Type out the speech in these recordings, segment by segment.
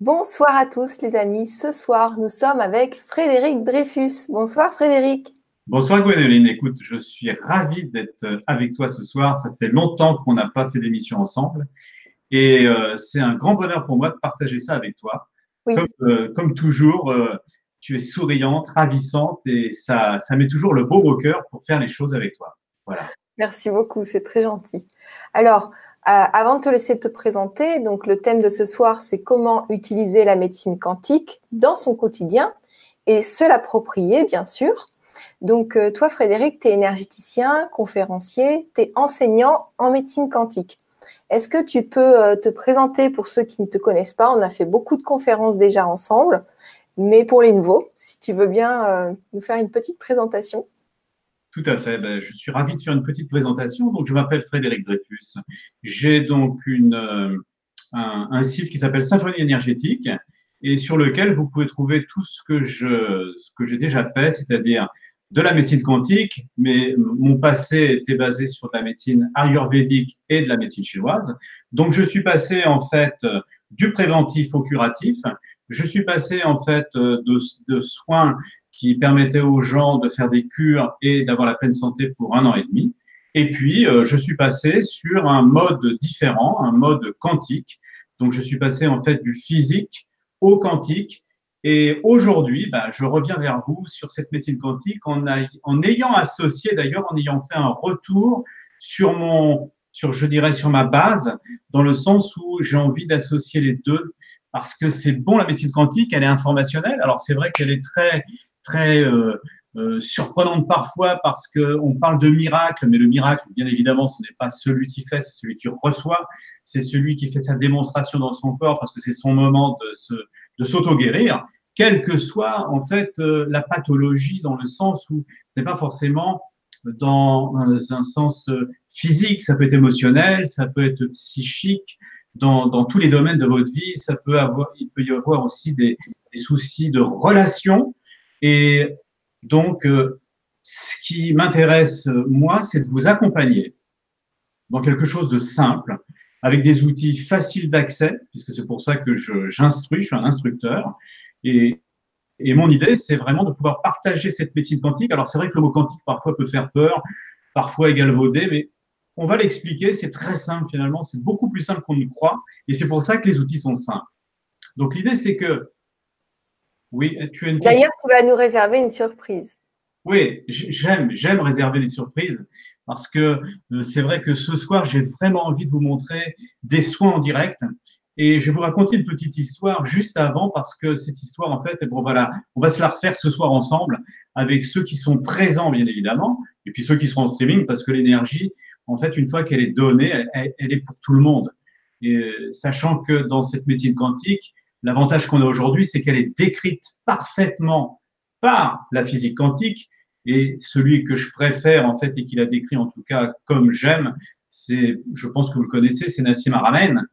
Bonsoir à tous les amis. Ce soir, nous sommes avec Frédéric Dreyfus. Bonsoir Frédéric. Bonsoir Gwendoline. Écoute, je suis ravi d'être avec toi ce soir. Ça fait longtemps qu'on n'a pas fait d'émission ensemble. Et euh, c'est un grand bonheur pour moi de partager ça avec toi. Comme, euh, comme, toujours, euh, tu es souriante, ravissante et ça, ça met toujours le beau au cœur pour faire les choses avec toi. Voilà. Merci beaucoup, c'est très gentil. Alors, euh, avant de te laisser te présenter, donc le thème de ce soir, c'est comment utiliser la médecine quantique dans son quotidien et se l'approprier, bien sûr. Donc, euh, toi, Frédéric, tu es énergéticien, conférencier, tu es enseignant en médecine quantique. Est-ce que tu peux euh, te présenter pour ceux qui ne te connaissent pas? On a fait beaucoup de conférences déjà ensemble, mais pour les nouveaux, si tu veux bien nous faire une petite présentation. Tout à fait. Ben, je suis ravi de faire une petite présentation. Donc, je m'appelle Frédéric Dreyfus. J'ai donc une, euh, un, site qui s'appelle Symphonie énergétique et sur lequel vous pouvez trouver tout ce que je, que j'ai déjà fait, c'est-à-dire de la médecine quantique, mais mon passé était basé sur la médecine ayurvédique et de la médecine chinoise. Donc, je suis passé en fait du préventif au curatif. Je suis passé en fait de, de soins qui permettait aux gens de faire des cures et d'avoir la pleine santé pour un an et demi. Et puis, euh, je suis passé sur un mode différent, un mode quantique. Donc, je suis passé en fait du physique au quantique. Et aujourd'hui, bah, je reviens vers vous sur cette médecine quantique en, en ayant associé, d'ailleurs, en ayant fait un retour sur mon, sur, je dirais, sur ma base, dans le sens où j'ai envie d'associer les deux parce que c'est bon la médecine quantique, elle est informationnelle. Alors c'est vrai qu'elle est très très euh, euh, surprenante parfois parce qu'on parle de miracle, mais le miracle, bien évidemment, ce n'est pas celui qui fait, c'est celui qui reçoit, c'est celui qui fait sa démonstration dans son corps parce que c'est son moment de, s'auto-guérir, quelle que soit en fait euh, la pathologie dans le sens où ce n'est pas forcément dans un sens physique, ça peut être émotionnel, ça peut être psychique, dans, dans, tous les domaines de votre vie. Ça peut avoir, il peut y avoir aussi des, des soucis de relations et donc, euh, ce qui m'intéresse, moi, c'est de vous accompagner dans quelque chose de simple, avec des outils faciles d'accès, puisque c'est pour ça que j'instruis, je, suis un instructeur. Et, mon idée, c'est vraiment de pouvoir partager cette médecine quantique. Alors, c'est vrai que le mot quantique, parfois, peut faire peur, parfois égalvaudé, mais on va l'expliquer, c'est très simple finalement, c'est beaucoup plus simple qu'on ne croit, et c'est pour ça que les outils sont simples. Donc, l'idée, c'est que oui, tu as une D'ailleurs, tu vas nous réserver une surprise. Oui, j'aime, j'aime réserver des surprises parce que euh, c'est vrai que ce soir, j'ai vraiment envie de vous montrer des soins en direct. Et je vais vous raconter une petite histoire juste avant parce que cette histoire, en fait, bon voilà, on va se la refaire ce soir ensemble avec ceux qui sont présents, bien évidemment, et puis ceux qui seront en streaming parce que l'énergie, en fait, une fois qu'elle est donnée, elle, elle, est pour tout le monde. Et euh, sachant que dans cette médecine quantique, L'avantage qu'on a aujourd'hui, c'est qu'elle est décrite parfaitement par la physique quantique. Et celui que je préfère, en fait, et qu'il a décrit en tout cas comme j'aime, c'est, je pense que vous le connaissez, c'est Nassim Aramen,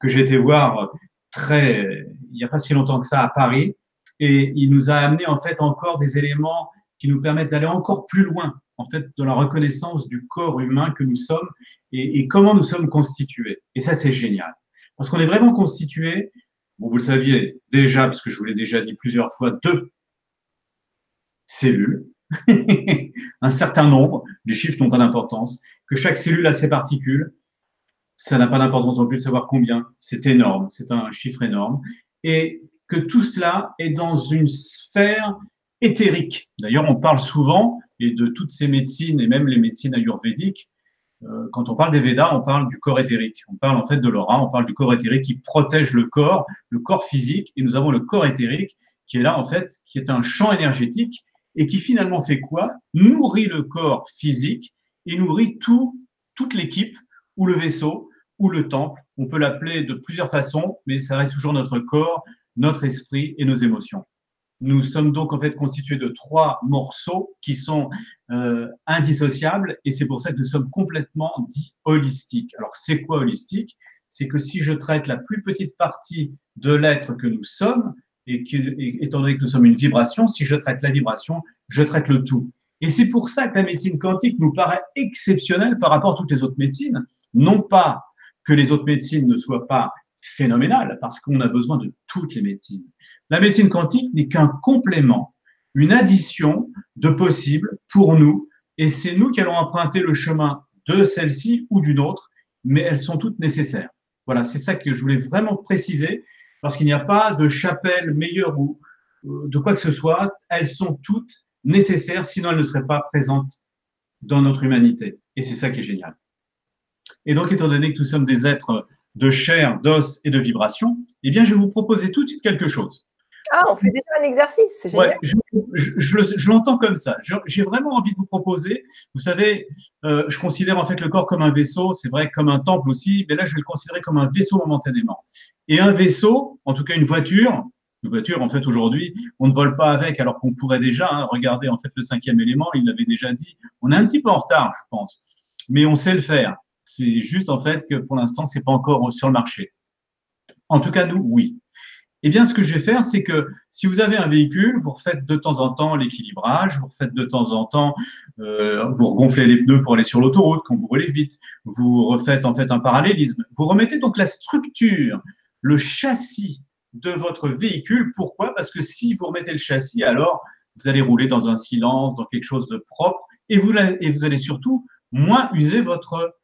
que j'ai été voir très, il n'y a pas si longtemps que ça à Paris. Et il nous a amené, en fait, encore des éléments qui nous permettent d'aller encore plus loin, en fait, dans la reconnaissance du corps humain que nous sommes et, et comment nous sommes constitués. Et ça, c'est génial. Parce qu'on est vraiment constitué vous le saviez déjà, parce que je vous l'ai déjà dit plusieurs fois, deux cellules, un certain nombre, les chiffres n'ont pas d'importance, que chaque cellule a ses particules, ça n'a pas d'importance non plus de savoir combien, c'est énorme, c'est un chiffre énorme, et que tout cela est dans une sphère éthérique. D'ailleurs, on parle souvent, et de toutes ces médecines, et même les médecines ayurvédiques, quand on parle des Védas, on parle du corps éthérique. On parle en fait de l'aura, on parle du corps éthérique qui protège le corps, le corps physique, et nous avons le corps éthérique qui est là en fait, qui est un champ énergétique et qui finalement fait quoi? Nourrit le corps physique et nourrit tout, toute l'équipe ou le vaisseau ou le temple. On peut l'appeler de plusieurs façons, mais ça reste toujours notre corps, notre esprit et nos émotions. Nous sommes donc en fait constitués de trois morceaux qui sont euh, indissociables et c'est pour ça que nous sommes complètement dits holistiques. Alors c'est quoi holistique? C'est que si je traite la plus petite partie de l'être que nous sommes et, étant donné que nous sommes une vibration, si je traite la vibration, je traite le tout. Et c'est pour ça que la médecine quantique nous paraît exceptionnelle par rapport à toutes les autres médecines. Non pas que les autres médecines ne soient pas phénoménal parce qu'on a besoin de toutes les médecines. La médecine quantique n'est qu'un complément, une addition de possibles pour nous et c'est nous qui allons emprunter le chemin de celle-ci ou d'une autre, mais elles sont toutes nécessaires. Voilà, c'est ça que je voulais vraiment préciser parce qu'il n'y a pas de chapelle meilleure ou euh, de quoi que ce soit, elles sont toutes nécessaires, sinon elles ne seraient pas présentes dans notre humanité. Et c'est ça qui est génial. Et donc, étant donné que nous sommes des êtres de chair, d'os et de vibration, eh bien, je vais vous proposer tout de suite quelque chose. Ah, on fait déjà un exercice, je, je, l'entends comme ça. J'ai vraiment envie de vous proposer, vous savez, euh, je considère en fait le corps comme un vaisseau, c'est vrai comme un temple aussi, mais là, je vais le considérer comme un vaisseau momentanément. Et un vaisseau, en tout cas une voiture, une voiture, en fait, aujourd'hui, on ne vole pas avec alors qu'on pourrait déjà. Hein, regarder, en fait, le cinquième élément, il l'avait déjà dit. On est un petit peu en retard, je pense, mais on sait le faire. C'est juste, en fait, que pour l'instant, c'est pas encore sur le marché. En tout cas, nous, oui. Eh bien, ce que je vais faire, c'est que si vous avez un véhicule, vous refaites de temps en temps l'équilibrage, vous refaites de temps en temps, euh, vous regonflez les pneus pour aller sur l'autoroute quand vous roulez vite, vous refaites en fait un parallélisme. Vous remettez donc la structure, le châssis de votre véhicule. Pourquoi? Parce que si vous remettez le châssis, alors vous allez rouler dans un silence, dans quelque chose de propre, et vous, et vous allez surtout moins user votre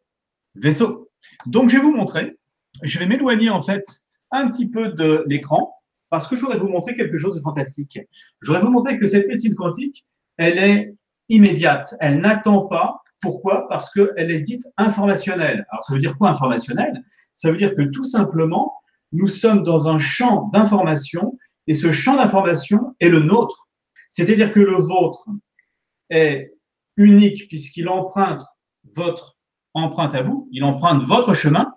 vaisseau. Donc, je vais vous montrer. Je vais m'éloigner en fait un petit peu de l'écran parce que je voudrais vous montrer quelque chose de fantastique. Je voudrais vous montrer que cette médecine quantique, elle est immédiate. Elle n'attend pas. Pourquoi? Parce qu'elle est dite informationnelle. Alors, ça veut dire quoi informationnelle? Ça veut dire que tout simplement, nous sommes dans un champ d'information et ce champ d'information est le nôtre. C'est-à-dire que le vôtre est unique puisqu'il emprunte votre empreinte à vous, il emprunte votre chemin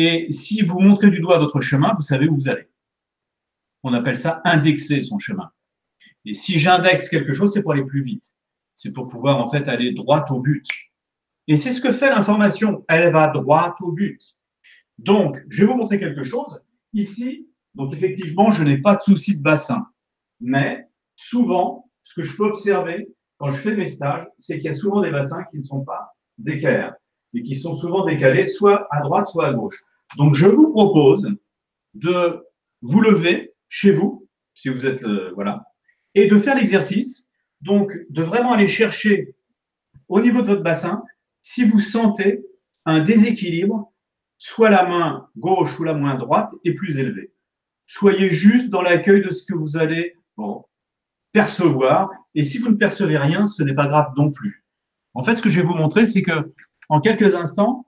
et si vous montrez du doigt votre chemin, vous savez où vous allez. On appelle ça indexer son chemin. Et si j'indexe quelque chose, c'est pour aller plus vite. C'est pour pouvoir en fait aller droit au but. Et c'est ce que fait l'information. Elle va droit au but. Donc, je vais vous montrer quelque chose. Ici, donc effectivement, je n'ai pas de souci de bassin. Mais souvent, ce que je peux observer quand je fais mes stages, c'est qu'il y a souvent des bassins qui ne sont pas d'équerre et qui sont souvent décalés soit à droite, soit à gauche. Donc, je vous propose de vous lever chez vous, si vous êtes, euh, voilà, et de faire l'exercice, donc de vraiment aller chercher au niveau de votre bassin si vous sentez un déséquilibre, soit la main gauche ou la main droite est plus élevée. Soyez juste dans l'accueil de ce que vous allez percevoir, et si vous ne percevez rien, ce n'est pas grave non plus. En fait, ce que je vais vous montrer, c'est que en quelques instants,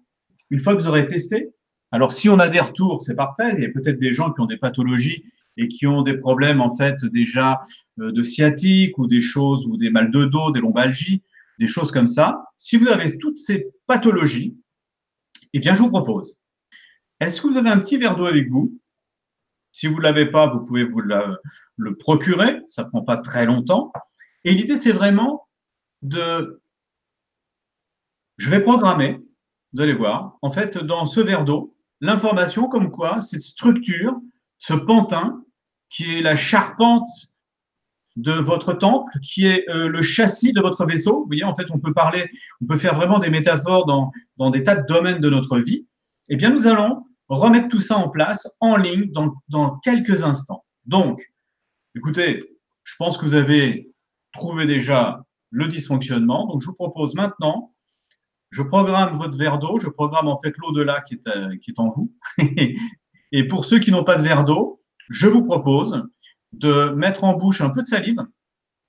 une fois que vous aurez testé, alors si on a des retours, c'est parfait. Il y a peut-être des gens qui ont des pathologies et qui ont des problèmes en fait déjà euh, de sciatique ou des choses ou des mal de dos, des lombalgies, des choses comme ça. Si vous avez toutes ces pathologies, eh bien je vous propose. Est-ce que vous avez un petit verre d'eau avec vous? Si vous ne l'avez pas, vous pouvez vous le procurer. Ça ne prend pas très longtemps. Et l'idée, c'est vraiment de je vais programmer, vous allez voir, en fait, dans ce verre d'eau, l'information comme quoi cette structure, ce pantin, qui est la charpente de votre temple, qui est euh, le châssis de votre vaisseau. Vous voyez, en fait, on peut parler, on peut faire vraiment des métaphores dans, dans des tas de domaines de notre vie. Eh bien, nous allons remettre tout ça en place en ligne dans, dans quelques instants. Donc, écoutez, je pense que vous avez trouvé déjà le dysfonctionnement. Donc, je vous propose maintenant je programme votre verre d'eau, je programme en fait l'au-delà qui est, euh, qui est en vous. et pour ceux qui n'ont pas de verre d'eau, je vous propose de mettre en bouche un peu de salive,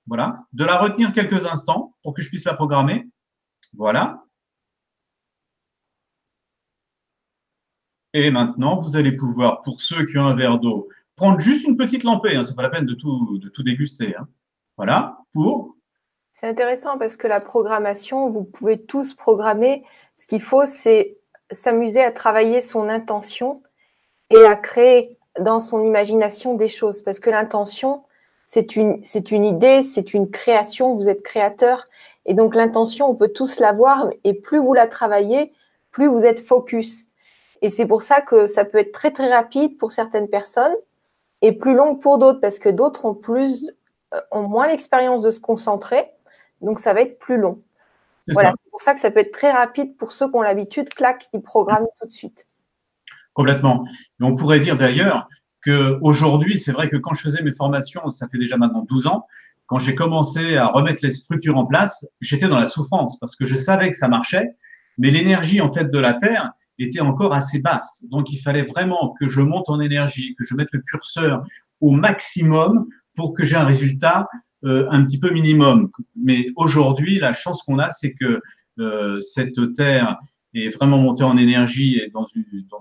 voilà, de la retenir quelques instants pour que je puisse la programmer. Voilà. Et maintenant, vous allez pouvoir, pour ceux qui ont un verre d'eau, prendre juste une petite lampée, hein, ce n'est pas la peine de tout, de tout déguster. Hein. Voilà, pour c'est intéressant parce que la programmation, vous pouvez tous programmer. Ce qu'il faut, c'est s'amuser à travailler son intention et à créer dans son imagination des choses. Parce que l'intention, c'est une, c'est une idée, c'est une création, vous êtes créateur. Et donc l'intention, on peut tous l'avoir. Et plus vous la travaillez, plus vous êtes focus. Et c'est pour ça que ça peut être très très rapide pour certaines personnes et plus long pour d'autres parce que d'autres ont plus, euh, ont moins l'expérience de se concentrer donc, ça va être plus long. Voilà, c'est pour ça que ça peut être très rapide pour ceux qui ont l'habitude, clac, ils programment tout de suite. Complètement. Et on pourrait dire d'ailleurs qu'aujourd'hui, c'est vrai que quand je faisais mes formations, ça fait déjà maintenant 12 ans, quand j'ai commencé à remettre les structures en place, j'étais dans la souffrance parce que je savais que ça marchait, mais l'énergie en fait de la Terre était encore assez basse. Donc il fallait vraiment que je monte en énergie, que je mette le curseur au maximum pour que j'ai un résultat euh, un petit peu minimum. Mais aujourd'hui, la chance qu'on a, c'est que euh, cette Terre est vraiment montée en énergie et dans,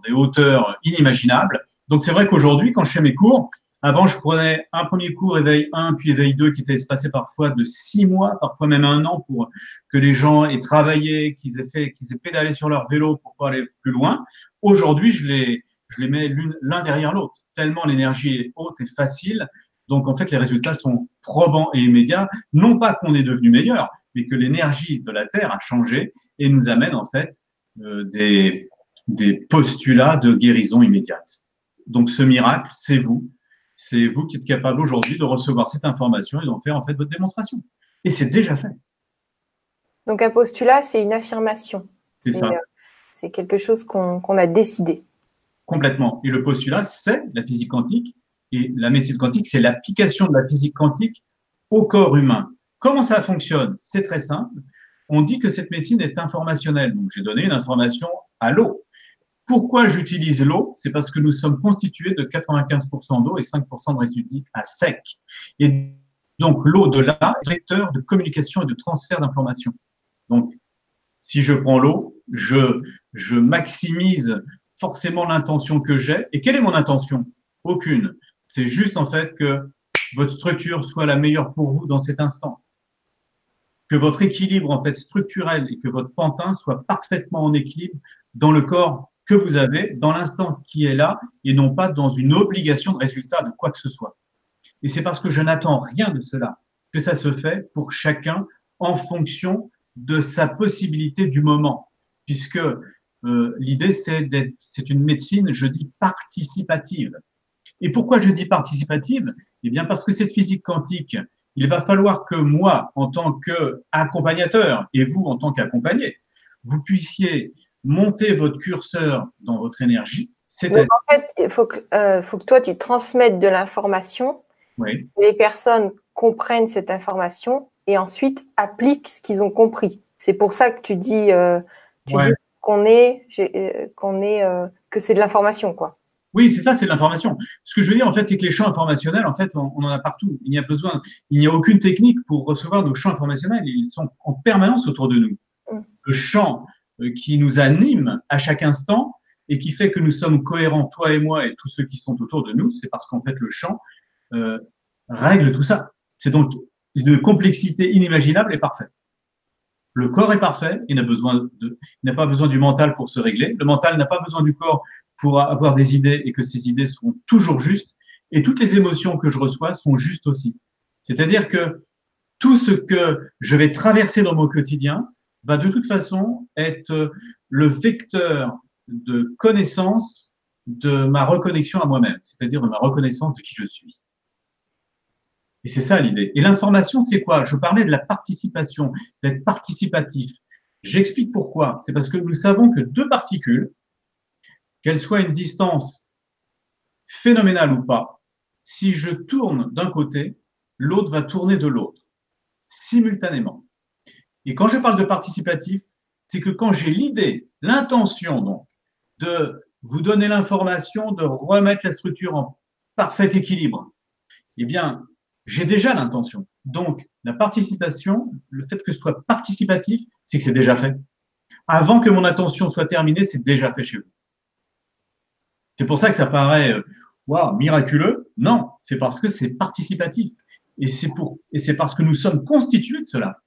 des hauteurs inimaginables. Donc c'est vrai qu'aujourd'hui, quand je fais mes cours, avant, je prenais un premier cours, éveil 1, puis éveil 2, qui était espacé parfois de six mois, parfois même un an, pour que les gens aient travaillé, qu'ils aient fait, qu'ils aient pédalé sur leur vélo pour pouvoir aller plus loin. Aujourd'hui, je les mets l'un derrière l'autre, tellement l'énergie est haute et facile. Donc, en fait, les résultats sont probants et immédiats. Non pas qu'on est devenu meilleur, mais que l'énergie de la Terre a changé et nous amène, en fait, euh, des, des postulats de guérison immédiate. Donc, ce miracle, c'est vous c'est vous qui êtes capable aujourd'hui de recevoir cette information et d'en faire en fait votre démonstration. Et c'est déjà fait. Donc un postulat, c'est une affirmation. C'est ça. Euh, c'est quelque chose qu'on a décidé. Complètement. Et le postulat, c'est la physique quantique. Et la médecine quantique, c'est l'application de la physique quantique au corps humain. Comment ça fonctionne? C'est très simple. On dit que cette médecine est informationnelle. Donc j'ai donné une information à l'eau. Pourquoi j'utilise l'eau? C'est parce que nous sommes constitués de 95% d'eau et 5% de résidus à sec. Et donc l'eau de là est vecteur de communication et de transfert d'informations. Donc si je prends l'eau, je, je maximise forcément l'intention que j'ai. Et quelle est mon intention? Aucune. C'est juste en fait que votre structure soit la meilleure pour vous dans cet instant. Que votre équilibre en fait structurel et que votre pantin soit parfaitement en équilibre dans le corps que vous avez dans l'instant qui est là et non pas dans une obligation de résultat de quoi que ce soit. Et c'est parce que je n'attends rien de cela que ça se fait pour chacun en fonction de sa possibilité du moment, puisque euh, l'idée c'est c'est une médecine, je dis participative. Et pourquoi je dis participative? Eh bien parce que cette physique quantique, il va falloir que moi, en tant qu'accompagnateur, et vous en tant qu'accompagné, vous puissiez monter votre curseur dans votre énergie. En fait, il faut que, euh, faut que toi, tu transmettes de l'information. Oui. Les personnes comprennent cette information et ensuite appliquent ce qu'ils ont compris. C'est pour ça que tu dis, euh, dis qu'on est, euh, qu'on est, que c'est de l'information, quoi. Oui, c'est ça, c'est de l'information. Ce que je veux dire, en fait, c'est que les champs informationnels, en fait, on, on en a partout. Il n'y a besoin, il n'y a aucune technique pour recevoir nos champs informationnels. Ils sont en permanence autour de nous. Mm. Le champ euh, qui nous anime à chaque instant et qui fait que nous sommes cohérents, toi et moi et tous ceux qui sont autour de nous, c'est parce qu'en fait le chant euh, règle tout ça. C'est donc une complexité inimaginable et parfaite. Le corps est parfait, il n'a besoin de, n'a pas besoin du mental pour se régler. Le mental n'a pas besoin du corps pour avoir des idées et que ces idées sont toujours justes. Et toutes les émotions que je reçois sont justes aussi. C'est-à-dire que tout ce que je vais traverser dans mon quotidien, va de toute façon être le vecteur de connaissance de ma reconnexion à moi-même, c'est-à-dire de ma reconnaissance de qui je suis. Et c'est ça l'idée. Et l'information, c'est quoi? Je parlais de la participation, d'être participatif. J'explique pourquoi. C'est parce que nous savons que deux particules, qu'elles soient à une distance phénoménale ou pas, si je tourne d'un côté, l'autre va tourner de l'autre, simultanément. Et quand je parle de participatif, c'est que quand j'ai l'idée, l'intention donc, de vous donner l'information, de remettre la structure en parfait équilibre, eh bien, j'ai déjà l'intention. Donc, la participation, le fait que ce soit participatif, c'est que c'est déjà fait. Avant que mon attention soit terminée, c'est déjà fait chez vous. C'est pour ça que ça paraît euh, miraculeux. Non, c'est parce que c'est participatif. Et c'est pour, et c'est parce que nous sommes constitués de cela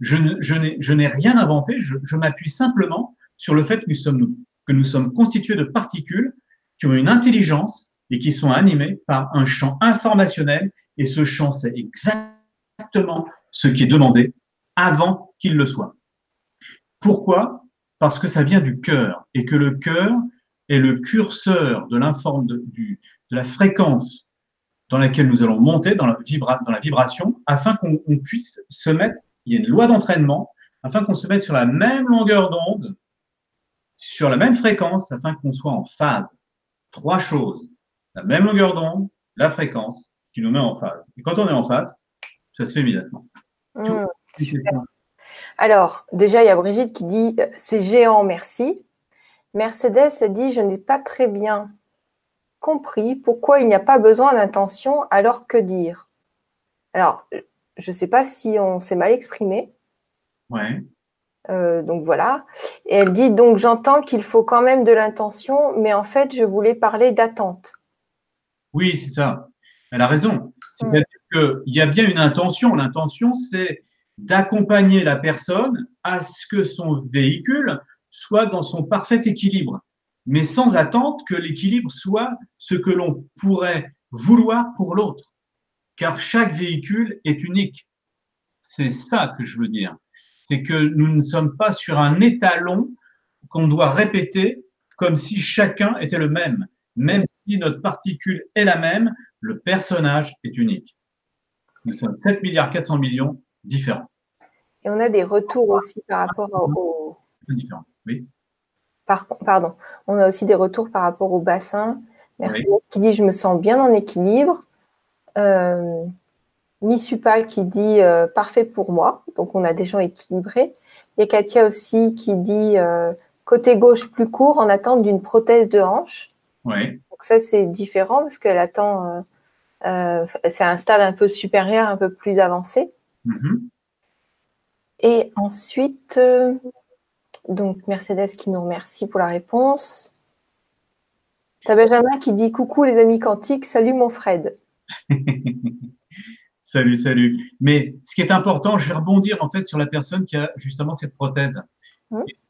je, n'ai rien inventé, je, m'appuie simplement sur le fait que nous, sommes, que nous sommes constitués de particules qui ont une intelligence et qui sont animées par un champ informationnel. Et ce champ, c'est exactement ce qui est demandé avant qu'il le soit. Pourquoi? Parce que ça vient du cœur et que le cœur est le curseur de, de, de la fréquence dans laquelle nous allons monter dans la, dans la vibration afin qu'on puisse se mettre il y a une loi d'entraînement afin qu'on se mette sur la même longueur d'onde, sur la même fréquence, afin qu'on soit en phase. trois choses. La même longueur d'onde, la fréquence, qui nous met en phase. Et quand on est en phase, ça se fait immédiatement. Mmh, Alors, déjà, il y a Brigitte qui dit c'est géant, merci. Mercedes dit je n'ai pas très bien compris pourquoi il n'y a pas besoin d'intention, alors que dire? Alors, je ne sais pas si on s'est mal exprimé. Ouais. Euh, donc voilà. Et elle dit donc j'entends qu'il faut quand même de l'intention, mais en fait je voulais parler d'attente. Oui, c'est ça. Elle a raison. C'est-à-dire qu'il y a bien une intention. L'intention, c'est d'accompagner la personne à ce que son véhicule soit dans son parfait équilibre, mais sans attendre que l'équilibre soit ce que l'on pourrait vouloir pour l'autre. Car chaque véhicule est unique. C'est ça que je veux dire c'est que nous ne sommes pas sur un étalon qu'on doit répéter comme si chacun était le même. Même si notre particule est la même, le personnage est unique. Nous sommes 7 milliards 400 millions différents. Et on a des retours aussi par rapport au. Oui. pardon. On a aussi des retours par rapport au bassin. Merci. Qui dit Je me sens bien en équilibre. Euh, Misupal qui dit euh, parfait pour moi. Donc, on a des gens équilibrés. Il y a Katia aussi qui dit euh, côté gauche plus court en attente d'une prothèse de hanche. Oui. Donc, ça, c'est différent parce qu'elle attend. C'est un stade un peu supérieur, un peu plus avancé. Mm-hmm. Et ensuite, donc Mercedes qui nous remercie pour la réponse. T'as Benjamin qui dit coucou les amis quantiques, salut mon Fred. Salut, salut. Mais ce qui est important, je vais rebondir en fait sur la personne qui a justement cette prothèse.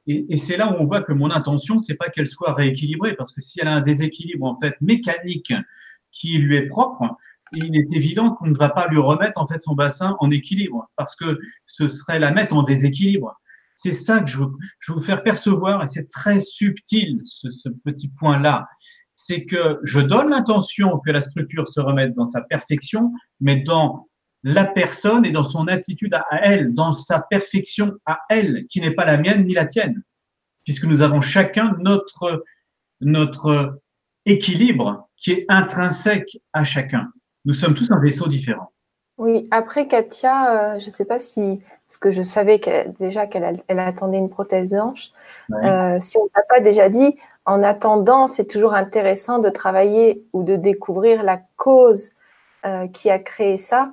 Et, c'est là où on voit que mon intention, c'est pas qu'elle soit rééquilibrée, parce que si elle a un déséquilibre en fait mécanique qui lui est propre, il est évident qu'on ne va pas lui remettre en fait son bassin en équilibre, parce que ce serait la mettre en déséquilibre. C'est ça que je veux, vous faire percevoir, et c'est très subtil ce, ce petit point-là c'est que je donne l'intention que la structure se remette dans sa perfection, mais dans la personne et dans son attitude à elle, dans sa perfection à elle, qui n'est pas la mienne ni la tienne, puisque nous avons chacun notre, notre équilibre qui est intrinsèque à chacun. Nous sommes tous un vaisseau différent. Oui, après Katia, euh, je ne sais pas si, parce que je savais déjà qu'elle elle attendait une prothèse de hanche, euh, si on n'a pas déjà dit, en attendant, c'est toujours intéressant de travailler ou de découvrir la cause euh, qui a créé ça.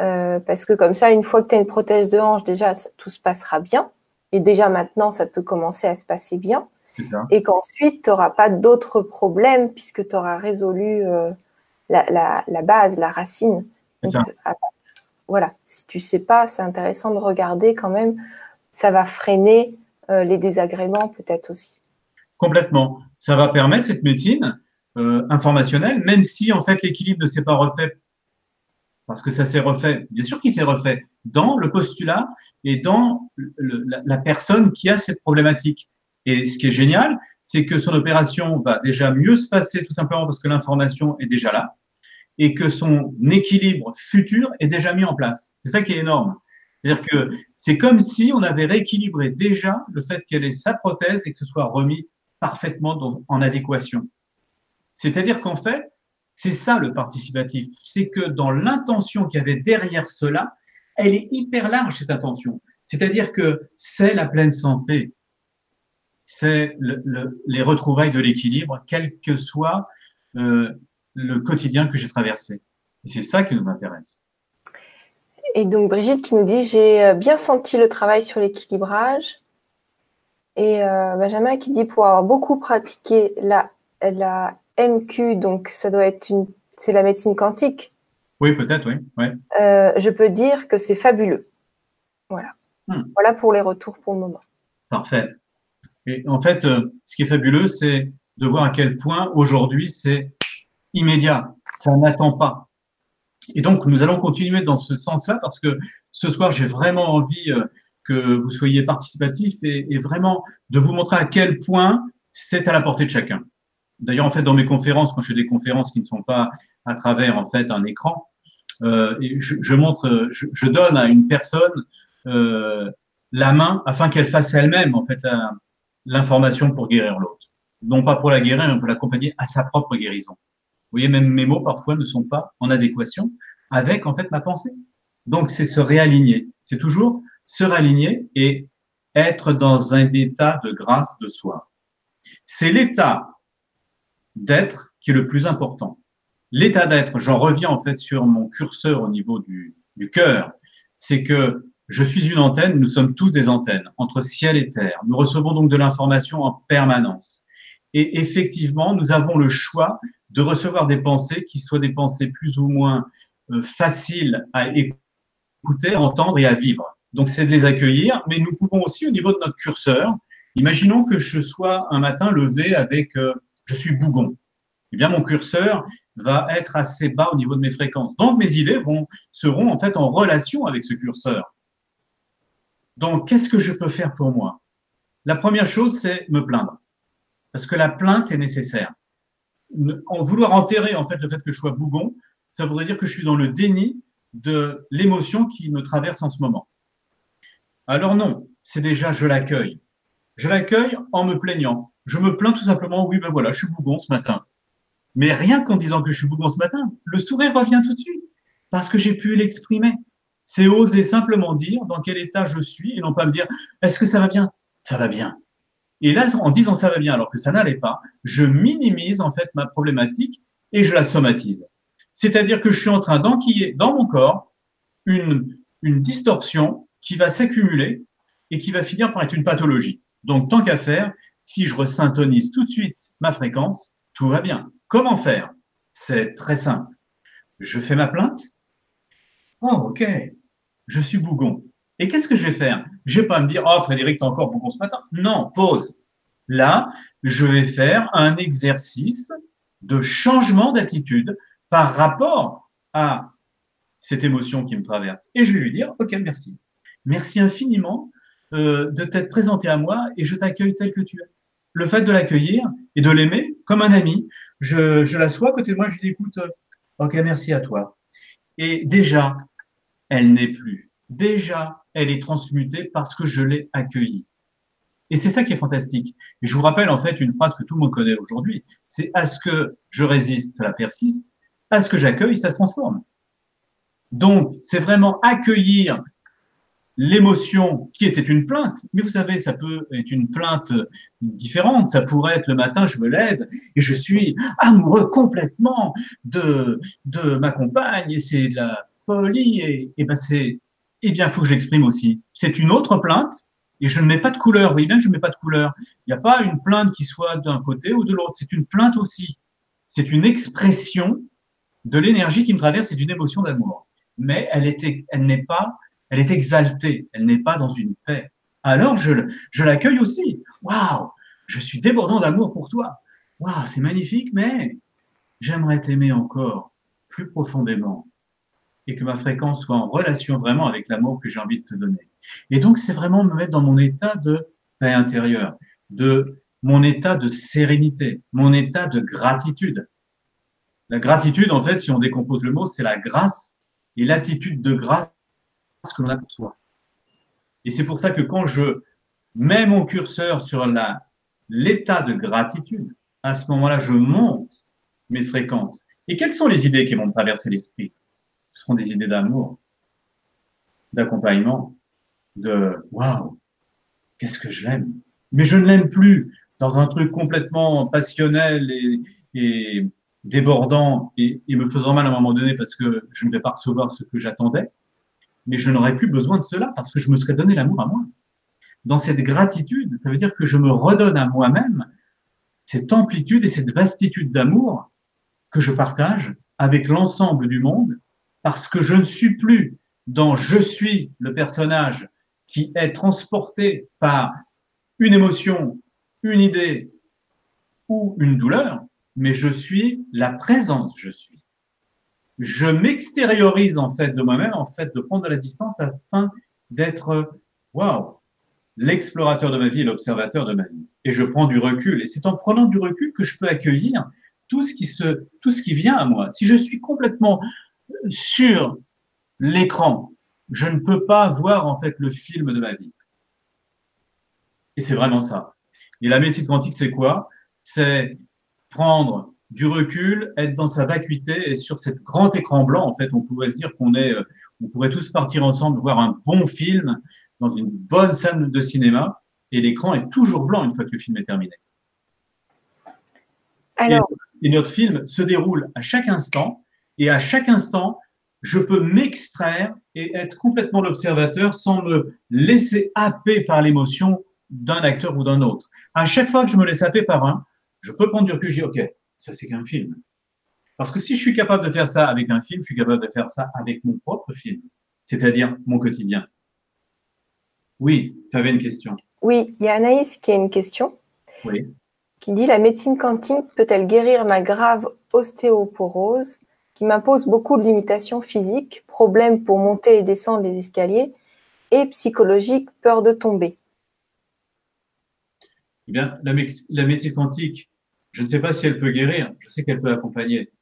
Euh, parce que comme ça, une fois que tu as une prothèse de hanche, déjà, tout se passera bien. Et déjà maintenant, ça peut commencer à se passer bien. Et qu'ensuite, tu n'auras pas d'autres problèmes puisque tu auras résolu la, base, la racine. Voilà, si tu sais pas, c'est intéressant de regarder quand même. Ça va freiner les désagréments peut-être aussi. Complètement. Ça va permettre cette médecine euh, informationnelle, même si en fait l'équilibre ne s'est pas refait, parce que ça s'est refait, bien sûr qu'il s'est refait, dans le postulat et dans la, personne qui a cette problématique. Et ce qui est génial, c'est que son opération va déjà mieux se passer tout simplement parce que l'information est déjà là et que son équilibre futur est déjà mis en place. C'est ça qui est énorme. C'est-à-dire que c'est comme si on avait rééquilibré déjà le fait qu'elle ait sa prothèse et que ce soit remis parfaitement en adéquation. C'est-à-dire qu'en fait, c'est ça le participatif, c'est que dans l'intention qu'il y avait derrière cela, elle est hyper large, cette intention. C'est-à-dire que c'est la pleine santé, c'est les retrouvailles de l'équilibre, quel que soit euh, le quotidien que j'ai traversé. Et c'est ça qui nous intéresse. Et donc Brigitte qui nous dit, j'ai euh, bien senti le travail sur l'équilibrage, et euh, Benjamin qui dit pour avoir beaucoup pratiqué la, la MQ, donc ça doit être une, c'est la médecine quantique. Oui, peut-être, oui. Euh, je peux dire que c'est fabuleux. Voilà. Hmm. Voilà pour les retours pour le moment. Parfait. Et en fait, ce qui est fabuleux, c'est de voir à quel point aujourd'hui c'est immédiat. Ça n'attend pas. Et donc, nous allons continuer dans ce sens-là parce que ce soir, j'ai vraiment envie que vous soyez participatif et, vraiment de vous montrer à quel point c'est à la portée de chacun. D'ailleurs, en fait, dans mes conférences, quand je fais des conférences qui ne sont pas à travers en fait un écran, euh, je, montre, je, donne à une personne euh, la main afin qu'elle fasse elle-même en fait l'information pour guérir l'autre. non pas pour la guérir, mais pour l'accompagner à sa propre guérison. Vous voyez, même mes mots parfois ne sont pas en adéquation avec en fait ma pensée. Donc c'est se réaligner. C'est toujours se réaligner et être dans un état de grâce de soi. C'est l'état d'être qui est le plus important. L'état d'être, j'en reviens en fait sur mon curseur au niveau du, du cœur, c'est que je suis une antenne, nous sommes tous des antennes entre ciel et terre. Nous recevons donc de l'information en permanence. Et effectivement, nous avons le choix de recevoir des pensées qui soient des pensées plus ou moins euh, faciles à écouter, à entendre et à vivre. Donc, c'est de les accueillir, mais nous pouvons aussi, au niveau de notre curseur, imaginons que je sois un matin levé avec euh, je suis bougon. Eh bien, mon curseur va être assez bas au niveau de mes fréquences. Donc, mes idées vont, seront en fait en relation avec ce curseur. Donc, qu'est-ce que je peux faire pour moi? La première chose, c'est me plaindre. Parce que la plainte est nécessaire. En vouloir enterrer en fait le fait que je sois bougon, ça voudrait dire que je suis dans le déni de l'émotion qui me traverse en ce moment. Alors non, c'est déjà je l'accueille. Je l'accueille en me plaignant. Je me plains tout simplement, oui, ben voilà, je suis bougon ce matin. Mais rien qu'en disant que je suis bougon ce matin, le sourire revient tout de suite parce que j'ai pu l'exprimer. C'est oser simplement dire dans quel état je suis et non pas me dire est-ce que ça va bien? Ça va bien. Et là, en disant ça va bien alors que ça n'allait pas, je minimise en fait ma problématique et je la somatise. C'est-à-dire que je suis en train d'enquiller dans mon corps une, une distorsion qui va s'accumuler et qui va finir par être une pathologie. Donc, tant qu'à faire, si je resyntonise tout de suite ma fréquence, tout va bien. Comment faire? C'est très simple. Je fais ma plainte. Oh, ok. Je suis bougon. Et qu'est-ce que je vais faire? Je vais pas me dire, oh Frédéric, t'es encore bougon ce matin. Non, pause. Là, je vais faire un exercice de changement d'attitude par rapport à cette émotion qui me traverse. Et je vais lui dire, ok, merci. Merci infiniment euh, de t'être présenté à moi et je t'accueille tel que tu es. Le fait de l'accueillir et de l'aimer comme un ami, je, je l'assois à côté de moi, je lui dis, écoute, euh, ok, merci à toi. Et déjà, elle n'est plus. Déjà, elle est transmutée parce que je l'ai accueillie. Et c'est ça qui est fantastique. Et je vous rappelle en fait une phrase que tout le monde connaît aujourd'hui. C'est à ce que je résiste, cela persiste. À ce que j'accueille, ça se transforme. Donc, c'est vraiment accueillir l'émotion qui était une plainte, mais vous savez, ça peut être une plainte différente. Ça pourrait être le matin, je me lève et je suis amoureux complètement de, ma compagne et c'est de la folie et, et ben c'est, eh bien, il faut que je l'exprime aussi. C'est une autre plainte et je ne mets pas de couleur. Vous voyez bien que je ne mets pas de couleur. Il n'y a pas une plainte qui soit d'un côté ou de l'autre. C'est une plainte aussi. C'est une expression de l'énergie qui me traverse et d'une émotion d'amour. Mais elle n'est pas elle est exaltée, elle n'est pas dans une paix. Alors je, je l'accueille aussi. Waouh, je suis débordant d'amour pour toi. Waouh, c'est magnifique, mais j'aimerais t'aimer encore plus profondément et que ma fréquence soit en relation vraiment avec l'amour que j'ai envie de te donner. Et donc, c'est vraiment me mettre dans mon état de paix intérieure, de mon état de sérénité, mon état de gratitude. La gratitude, en fait, si on décompose le mot, c'est la grâce et l'attitude de grâce ce que l'on a pour soi. Et c'est pour ça que quand je mets mon curseur sur la, l'état de gratitude, à ce moment-là, je monte mes fréquences. Et quelles sont les idées qui vont traverser l'esprit? Seront des idées d'amour, d'accompagnement, de waouh, qu'est-ce que je l'aime. Mais je ne l'aime plus dans un truc complètement passionnel et, débordant et, et, me faisant mal à un moment donné parce que je ne vais pas recevoir ce que j'attendais mais je n'aurais plus besoin de cela parce que je me serais donné l'amour à moi. Dans cette gratitude, ça veut dire que je me redonne à moi-même cette amplitude et cette vastitude d'amour que je partage avec l'ensemble du monde parce que je ne suis plus dans je suis le personnage qui est transporté par une émotion, une idée ou une douleur, mais je suis la présence, je suis je m'extériorise en fait de moi-même, en fait, de prendre de la distance afin d'être, waouh, l'explorateur de ma vie et l'observateur de ma vie. Et je prends du recul. Et c'est en prenant du recul que je peux accueillir tout ce qui se, tout ce qui vient à moi. Si je suis complètement sur l'écran, je ne peux pas voir en fait le film de ma vie. Et c'est vraiment ça. Et la médecine quantique, c'est quoi? C'est prendre du recul, être dans sa vacuité et sur cet grand écran blanc, en fait, on pourrait se dire qu'on est, euh, on pourrait tous partir ensemble voir un bon film dans une bonne salle de cinéma et l'écran est toujours blanc une fois que le film est terminé. Alors... et, notre film se déroule à chaque instant et à chaque instant, je peux m'extraire et être complètement l'observateur sans me laisser happer par l'émotion d'un acteur ou d'un autre. À chaque fois que je me laisse happer par un, je peux prendre du recul, je dis, OK, ça c'est qu'un film. Parce que si je suis capable de faire ça avec un film, je suis capable de faire ça avec mon propre film, c'est-à-dire mon quotidien. Oui, tu avais une question. Oui, il y a Anaïs qui a une question. Oui. Qui dit La médecine quantique peut-elle guérir ma grave ostéoporose? Qui m'impose beaucoup de limitations physiques, problèmes pour monter et descendre les escaliers et psychologiques, peur de tomber Eh bien, la médecine quantique, je ne sais pas si elle peut guérir, je sais qu'elle peut accompagner.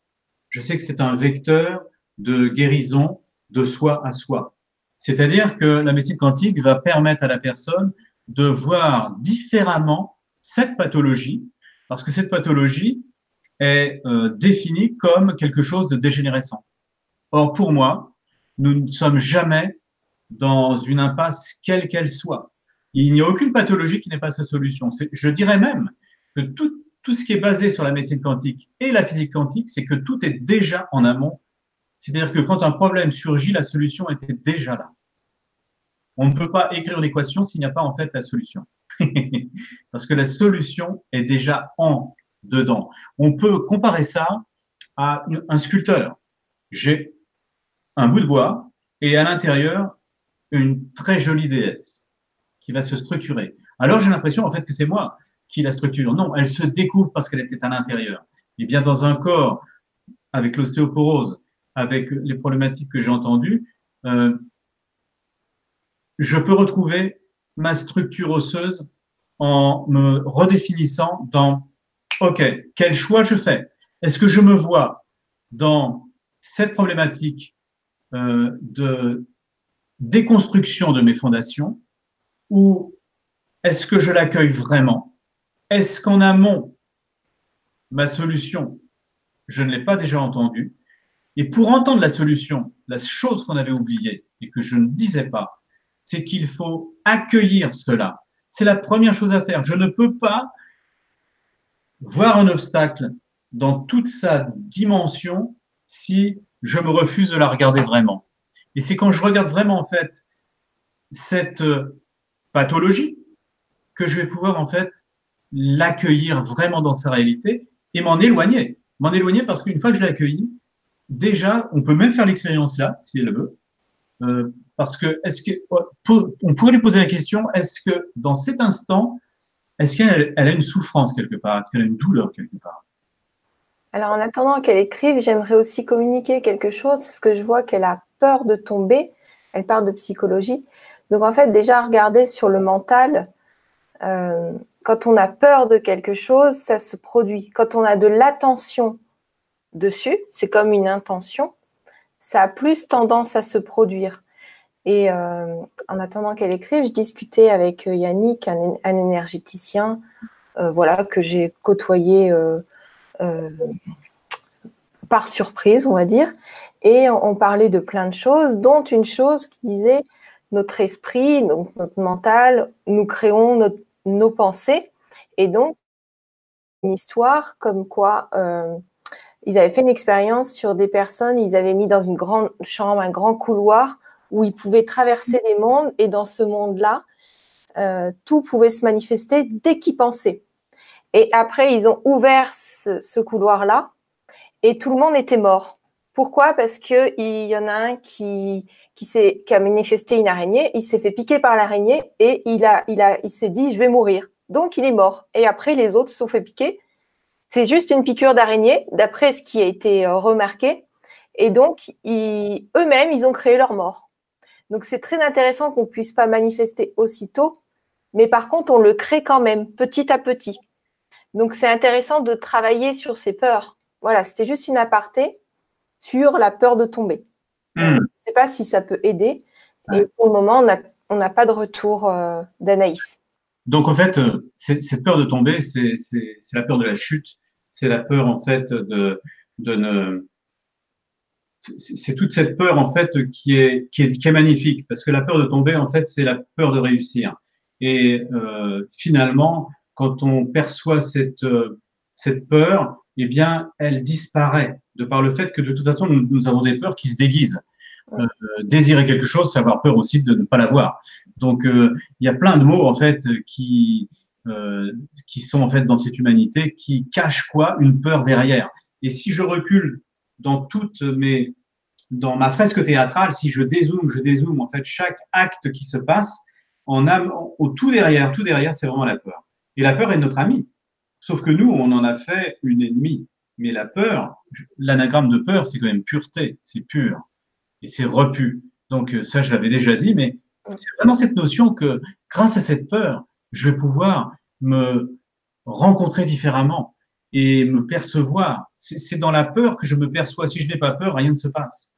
Je sais que c'est un vecteur de guérison de soi à soi. C'est-à-dire que la médecine quantique va permettre à la personne de voir différemment cette pathologie, parce que cette pathologie est euh, définie comme quelque chose de dégénérescent. Or, pour moi, nous ne sommes jamais dans une impasse quelle qu'elle soit. Il n'y a aucune pathologie qui n'est pas sa solution. Je dirais même que tout, tout ce qui est basé sur la médecine quantique et la physique quantique, c'est que tout est déjà en amont. C'est-à-dire que quand un problème surgit, la solution était déjà là. On ne peut pas écrire l'équation s'il n'y a pas en fait la solution. Parce que la solution est déjà en dedans. On peut comparer ça à un sculpteur. J'ai un bout de bois et à l'intérieur une très jolie déesse qui va se structurer. Alors j'ai l'impression en fait que c'est moi qui la structure. Non, elle se découvre parce qu'elle était à l'intérieur. Et bien dans un corps avec l'ostéoporose, avec les problématiques que j'ai entendues, euh, je peux retrouver ma structure osseuse en me redéfinissant dans OK, quel choix je fais? Est-ce que je me vois dans cette problématique euh, de déconstruction de mes fondations ou est-ce que je l'accueille vraiment? Est-ce qu'en amont, ma solution, je ne l'ai pas déjà entendue? Et pour entendre la solution, la chose qu'on avait oubliée et que je ne disais pas, c'est qu'il faut accueillir cela. C'est la première chose à faire. Je ne peux pas voir un obstacle dans toute sa dimension si je me refuse de la regarder vraiment. Et c'est quand je regarde vraiment en fait cette euh, pathologie que je vais pouvoir en fait l'accueillir vraiment dans sa réalité et m'en éloigner. M'en éloigner parce qu'une fois que je l'ai accueilli, déjà, on peut même faire l'expérience là, si elle veut. Euh, parce que, est-ce que, on pourrait lui poser la question, est-ce que dans cet instant, est-ce qu'elle a une souffrance quelque part? Est-ce qu'elle a une douleur quelque part? Alors, en attendant qu'elle écrive, j'aimerais aussi communiquer quelque chose, parce que je vois qu'elle a peur de tomber. Elle parle de psychologie. Donc, en fait, déjà, regarder sur le mental, euh, quand on a peur de quelque chose, ça se produit. Quand on a de l'attention dessus, c'est comme une intention, ça a plus tendance à se produire. Et euh, en attendant qu'elle écrive, je discutais avec euh, Yannick, un, énergéticien, euh, voilà, que j'ai côtoyé par surprise, on va dire. Et on, parlait de plein de choses, dont une chose qui disait notre esprit, donc notre mental, nous créons nos pensées. Et donc, une histoire comme quoi ils avaient fait une expérience sur des personnes, ils avaient mis dans une grande chambre, un grand couloir où ils pouvaient traverser les mondes et dans ce monde-là, euh, tout pouvait se manifester dès qu'ils pensaient. Et après, ils ont ouvert ce, couloir-là et tout le monde était mort. Pourquoi? Parce qu'il y en a un qui, qui, qui a manifesté une araignée, il s'est fait piquer par l'araignée et il, a, il, a, il s'est dit je vais mourir. Donc il est mort. Et après, les autres se sont fait piquer. C'est juste une piqûre d'araignée, d'après ce qui a été euh, remarqué. Et donc, eux-mêmes, ils ont créé leur mort. Donc c'est très intéressant qu'on ne puisse pas manifester aussitôt, mais par contre on le crée quand même petit à petit. Donc c'est intéressant de travailler sur ces peurs. Voilà, c'était juste une aparté sur la peur de tomber. Hmm. Je ne sais pas si ça peut aider. Et pour le moment, on n'a pas de retour euh, d'Anaïs. Donc en fait, euh, cette peur de tomber, c'est la peur de la chute, c'est la peur en fait de, de ne c'est toute cette peur en fait qui est, qui est, qui est magnifique parce que la peur de tomber en fait c'est la peur de réussir. Et euh, finalement quand on perçoit cette euh, cette peur eh bien elle disparaît de par le fait que de toute façon nous, nous avons des peurs qui se déguisent. Euh, désirer quelque chose c'est avoir peur aussi de ne pas l'avoir. Donc euh, il y a plein de mots en fait qui euh, qui sont en fait dans cette humanité qui cachent quoi? Une peur derrière. Et si je recule dans toutes mes, dans ma fresque théâtrale, si je dézoome, je dézoome, en fait, chaque acte qui se passe, en au tout derrière, tout derrière, c'est vraiment la peur. Et la peur est notre amie. Sauf que nous, on en a fait une ennemie. Mais la peur, l'anagramme de peur, c'est quand même pureté, c'est pur. Et c'est repu. Donc, ça, je l'avais déjà dit, mais c'est vraiment cette notion que grâce à cette peur, je vais pouvoir me rencontrer différemment et me percevoir. C'est dans la peur que je me perçois. Si je n'ai pas peur, rien ne se passe.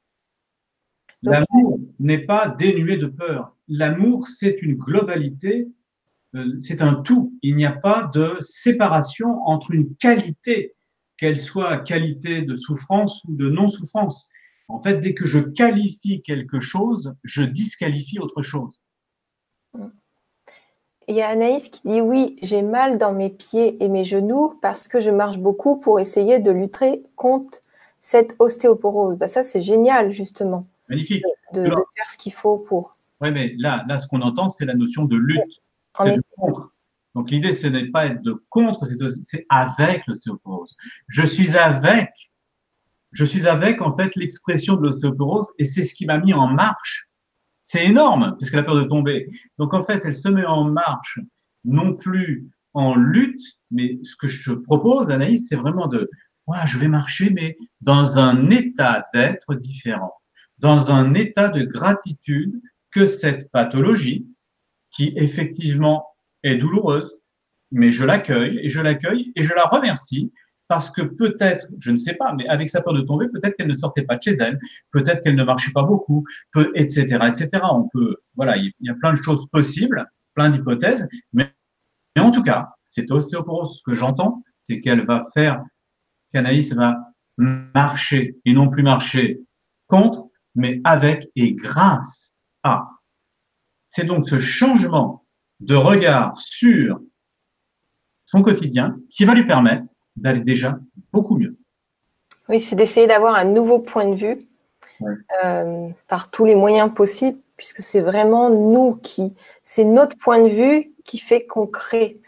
L'amour n'est pas dénué de peur. L'amour, c'est une globalité, euh, c'est un tout. Il n'y a pas de séparation entre une qualité, qu'elle soit qualité de souffrance ou de non-souffrance. En fait, dès que je qualifie quelque chose, je disqualifie autre chose. Il y a Anaïs qui dit oui, j'ai mal dans mes pieds et mes genoux parce que je marche beaucoup pour essayer de lutter contre cette ostéoporose. Bah, ça, c'est génial, justement. Magnifique. De, faire ce qu'il faut pour. Oui, mais là, là ce qu'on entend, c'est la notion de lutte. De contre. Donc l'idée, ce n'est pas être de contre, c'est avec l'ostéoporose. Je suis avec, je suis avec en fait l'expression de l'ostéoporose et c'est ce qui m'a mis en marche c'est énorme, puisqu'elle a peur de tomber. Donc en fait, elle se met en marche, non plus en lutte, mais ce que je propose, Anaïs, c'est vraiment de, ouais, je vais marcher, mais dans un état d'être différent, dans un état de gratitude que cette pathologie, qui effectivement est douloureuse, mais je l'accueille et je l'accueille et je la remercie parce que peut-être, je ne sais pas, mais avec sa peur de tomber, peut-être qu'elle ne sortait pas de chez elle, peut-être qu'elle ne marchait pas beaucoup, peut, etc., etc. On peut, voilà, il y a plein de choses possibles, plein d'hypothèses, mais, en tout cas, cette ostéoporose, ce que j'entends, c'est qu'elle va faire, qu'Anaïs va marcher et non plus marcher contre, mais avec et grâce à. C'est donc ce changement de regard sur son quotidien qui va lui permettre d'aller déjà beaucoup mieux. Oui, c'est d'essayer d'avoir un nouveau point de vue euh, par tous les moyens possibles, puisque c'est vraiment nous qui, c'est notre point de vue qui fait qu'on crée.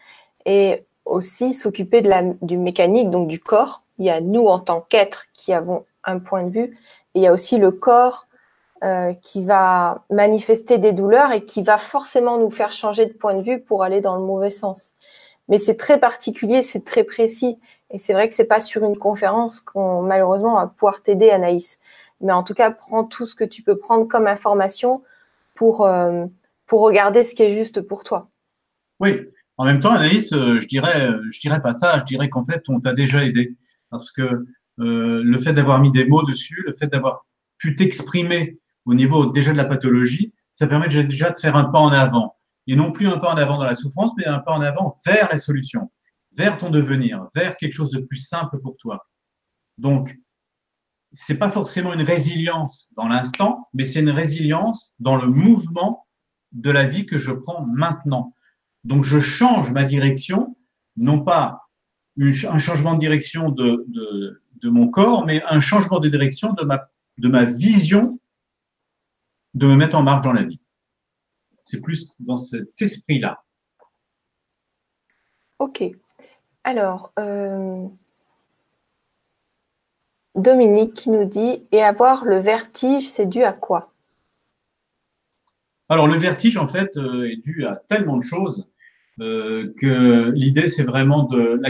Et aussi s'occuper de la, du mécanique, donc du corps. Il y a nous en tant qu'êtres qui avons un point de vue, et il y a aussi le corps euh, qui va manifester des douleurs et qui va forcément nous faire changer de point de vue pour aller dans le mauvais sens. Mais c'est très particulier, c'est très précis. Et c'est vrai que c'est pas sur une conférence qu'on malheureusement va pouvoir t'aider, Anaïs. Mais en tout cas, prends tout ce que tu peux prendre comme information pour, euh, regarder ce qui est juste pour toi. Oui. En même temps, Anaïs, euh, je dirais, je dirais pas ça. Je dirais qu'en fait, on t'a déjà aidé parce que euh, le fait d'avoir mis des mots dessus, le fait d'avoir pu t'exprimer au niveau déjà de la pathologie, ça permet déjà de faire un pas en avant et non plus un pas en avant dans la souffrance, mais un pas en avant vers la solution vers ton devenir, vers quelque chose de plus simple pour toi. Donc, c'est pas forcément une résilience dans l'instant, mais c'est une résilience dans le mouvement de la vie que je prends maintenant. Donc, je change ma direction, non pas un changement de direction de, mon corps, mais un changement de direction de ma, de ma vision de me mettre en marche dans la vie. C'est plus dans cet esprit-là. Ok. Alors, euh, Dominique qui nous dit Et avoir le vertige, c'est dû à quoi? Alors, le vertige, en fait, euh, est dû à tellement de choses euh, que l'idée, c'est vraiment de,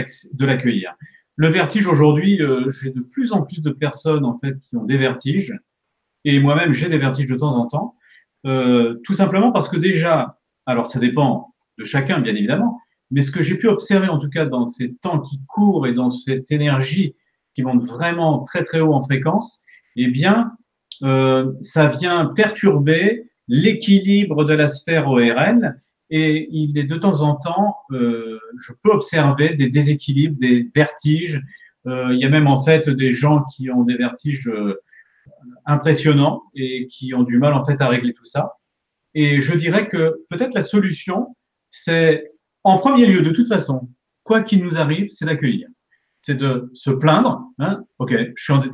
l'accueillir. Le vertige, aujourd'hui, j'ai de plus en plus de personnes, en fait, qui ont des vertiges. Et moi-même, j'ai des vertiges de temps en temps. tout simplement parce que déjà, alors ça dépend de chacun, bien évidemment, mais ce que j'ai pu observer, en tout cas, dans ces temps qui courent et dans cette énergie qui monte vraiment très, très haut en fréquence, eh bien, euh, ça vient perturber l'équilibre de la sphère ORL et il est de temps en temps, euh, je peux observer des déséquilibres, des vertiges. Euh, il y a même en fait des gens qui ont des vertiges euh, impressionnants et qui ont du mal en fait à régler tout ça. Et je dirais que peut-être la solution, c'est en premier lieu, de toute façon, quoi qu'il nous arrive, c'est d'accueillir, c'est de se plaindre. Hein ok, je suis,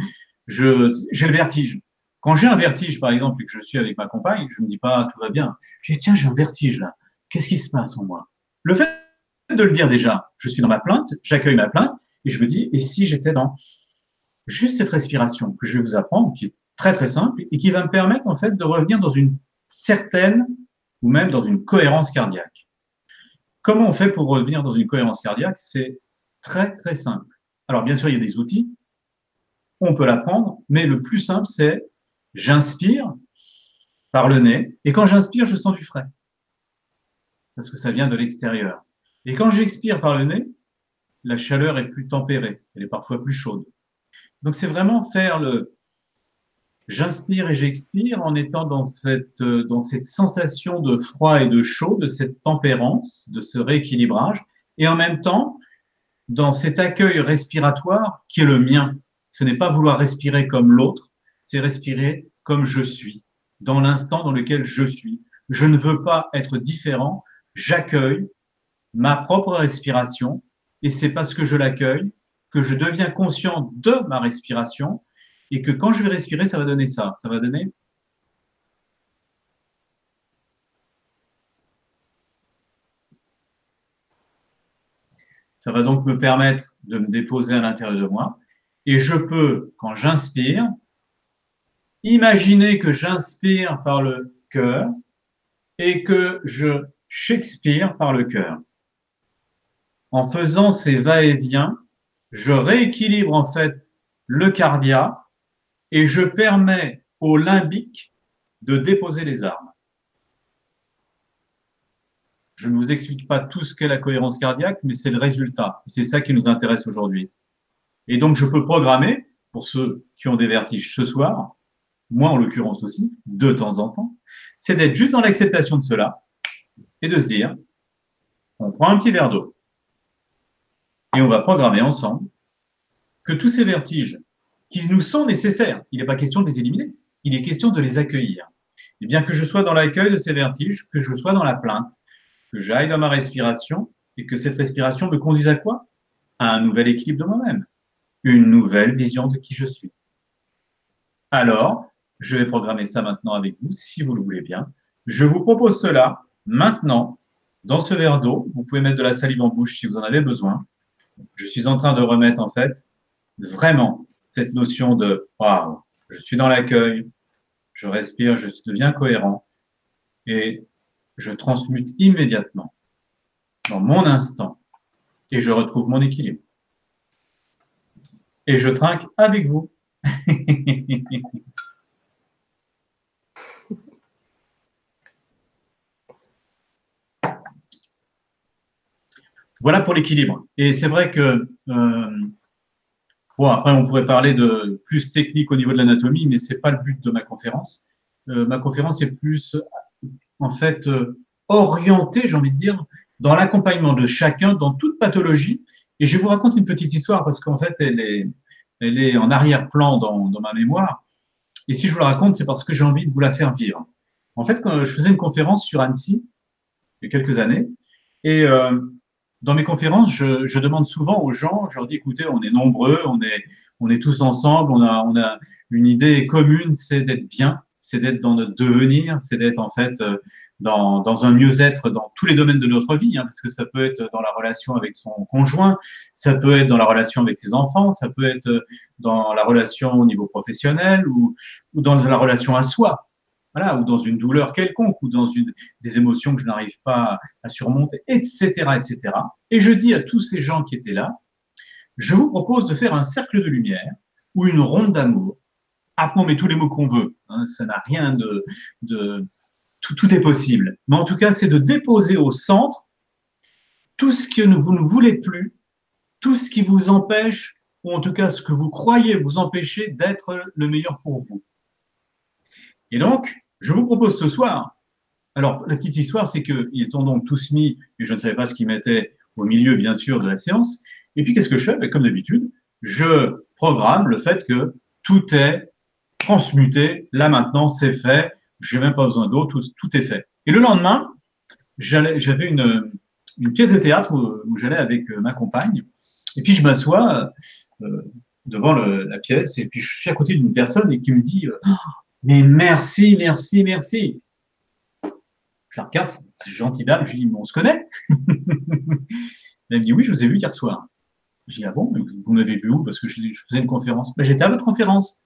je, j'ai le vertige. Quand j'ai un vertige, par exemple, et que je suis avec ma compagne, je me dis pas tout va bien. Je dis tiens, j'ai un vertige là. Qu'est-ce qui se passe en moi? Le fait de le dire déjà, je suis dans ma plainte, j'accueille ma plainte et je me dis et si j'étais dans juste cette respiration que je vais vous apprendre, qui est très très simple et qui va me permettre en fait de revenir dans une certaine ou même dans une cohérence cardiaque? Comment on fait pour revenir dans une cohérence cardiaque? C'est très très simple. Alors bien sûr, il y a des outils, on peut l'apprendre, mais le plus simple, c'est j'inspire par le nez, et quand j'inspire, je sens du frais, parce que ça vient de l'extérieur. Et quand j'expire par le nez, la chaleur est plus tempérée, elle est parfois plus chaude. Donc c'est vraiment faire le j'inspire et j'expire en étant dans cette, dans cette sensation de froid et de chaud, de cette tempérance, de ce rééquilibrage, et en même temps dans cet accueil respiratoire qui est le mien. Ce n'est pas vouloir respirer comme l'autre, c'est respirer comme je suis, dans l'instant dans lequel je suis. Je ne veux pas être différent, j'accueille ma propre respiration et c'est parce que je l'accueille que je deviens conscient de ma respiration et que quand je vais respirer, ça va donner ça. Ça va donner Ça va donc me permettre de me déposer à l'intérieur de moi. Et je peux, quand j'inspire, imaginer que j'inspire par le cœur et que je Shakespeare par le cœur. En faisant ces va-et-vient, je rééquilibre en fait le cardia et je permets au limbique de déposer les armes. Je ne vous explique pas tout ce qu'est la cohérence cardiaque, mais c'est le résultat. C'est ça qui nous intéresse aujourd'hui. Et donc, je peux programmer, pour ceux qui ont des vertiges ce soir, moi en l'occurrence aussi, de temps en temps, c'est d'être juste dans l'acceptation de cela et de se dire, on prend un petit verre d'eau et on va programmer ensemble que tous ces vertiges qui nous sont nécessaires, il n'est pas question de les éliminer, il est question de les accueillir. Et bien que je sois dans l'accueil de ces vertiges, que je sois dans la plainte, que j'aille dans ma respiration et que cette respiration me conduise à quoi? À un nouvel équilibre de moi-même, une nouvelle vision de qui je suis. Alors, je vais programmer ça maintenant avec vous, si vous le voulez bien. Je vous propose cela maintenant dans ce verre d'eau. Vous pouvez mettre de la salive en bouche si vous en avez besoin. Je suis en train de remettre en fait vraiment cette notion de waouh, je suis dans l'accueil, je respire, je deviens cohérent et je transmute immédiatement dans mon instant et je retrouve mon équilibre. Et je trinque avec vous. Voilà pour l'équilibre. Et c'est vrai que, euh, bon, après, on pourrait parler de plus technique au niveau de l'anatomie, mais c'est pas le but de ma conférence. Euh, ma conférence est plus, en fait, euh, orientée, j'ai envie de dire, dans l'accompagnement de chacun, dans toute pathologie. Et je vous raconte une petite histoire parce qu'en fait, elle est, elle est en arrière-plan dans, ma mémoire. Et si je vous la raconte, c'est parce que j'ai envie de vous la faire vivre. En fait, quand je faisais une conférence sur Annecy, il y a quelques années, et euh, dans mes conférences, je, je, demande souvent aux gens, je leur dis, écoutez, on est nombreux, on est, on est tous ensemble, on a, on a une idée commune, c'est d'être bien, c'est d'être dans notre devenir, c'est d'être en fait euh, dans, dans un mieux-être dans tous les domaines de notre vie, hein, parce que ça peut être dans la relation avec son conjoint, ça peut être dans la relation avec ses enfants, ça peut être dans la relation au niveau professionnel ou, ou dans la relation à soi ou dans une douleur quelconque, ou dans des émotions que je n'arrive pas à surmonter, etc., etc. Et je dis à tous ces gens qui étaient là, je vous propose de faire un cercle de lumière ou une ronde d'amour. Appelons mais tous les mots qu'on veut. Hein, ça n'a rien de, de tout, tout, est possible. Mais en tout cas, c'est de déposer au centre tout ce que vous ne voulez plus, tout ce qui vous empêche, ou en tout cas ce que vous croyez vous empêcher d'être le meilleur pour vous. Et donc, je vous propose ce soir, Alors, la petite histoire, c'est qu'ils sont donc tous mis, et je ne savais pas ce qu'ils mettaient au milieu, bien sûr, de la séance. Et puis, qu'est-ce que je fais? Ben, Comme d'habitude, je programme le fait que tout est transmuté. Là, maintenant, c'est fait. J'ai même pas besoin d'autre. Tout, est fait. Et le lendemain, j'avais une, une, pièce de théâtre où, j'allais avec euh, ma compagne. Et puis, je m'assois euh, devant la pièce. Et puis, je suis à côté d'une personne et qui me dit euh, Mais merci, merci, merci. Je la regarde, c'est gentil dame. Je lui dis, on se connaît Elle me dit, oui, je vous ai vu hier soir. Je dis, ah bon, vous m'avez vu où? Parce que je, faisais une conférence. Ben, J'étais à votre conférence.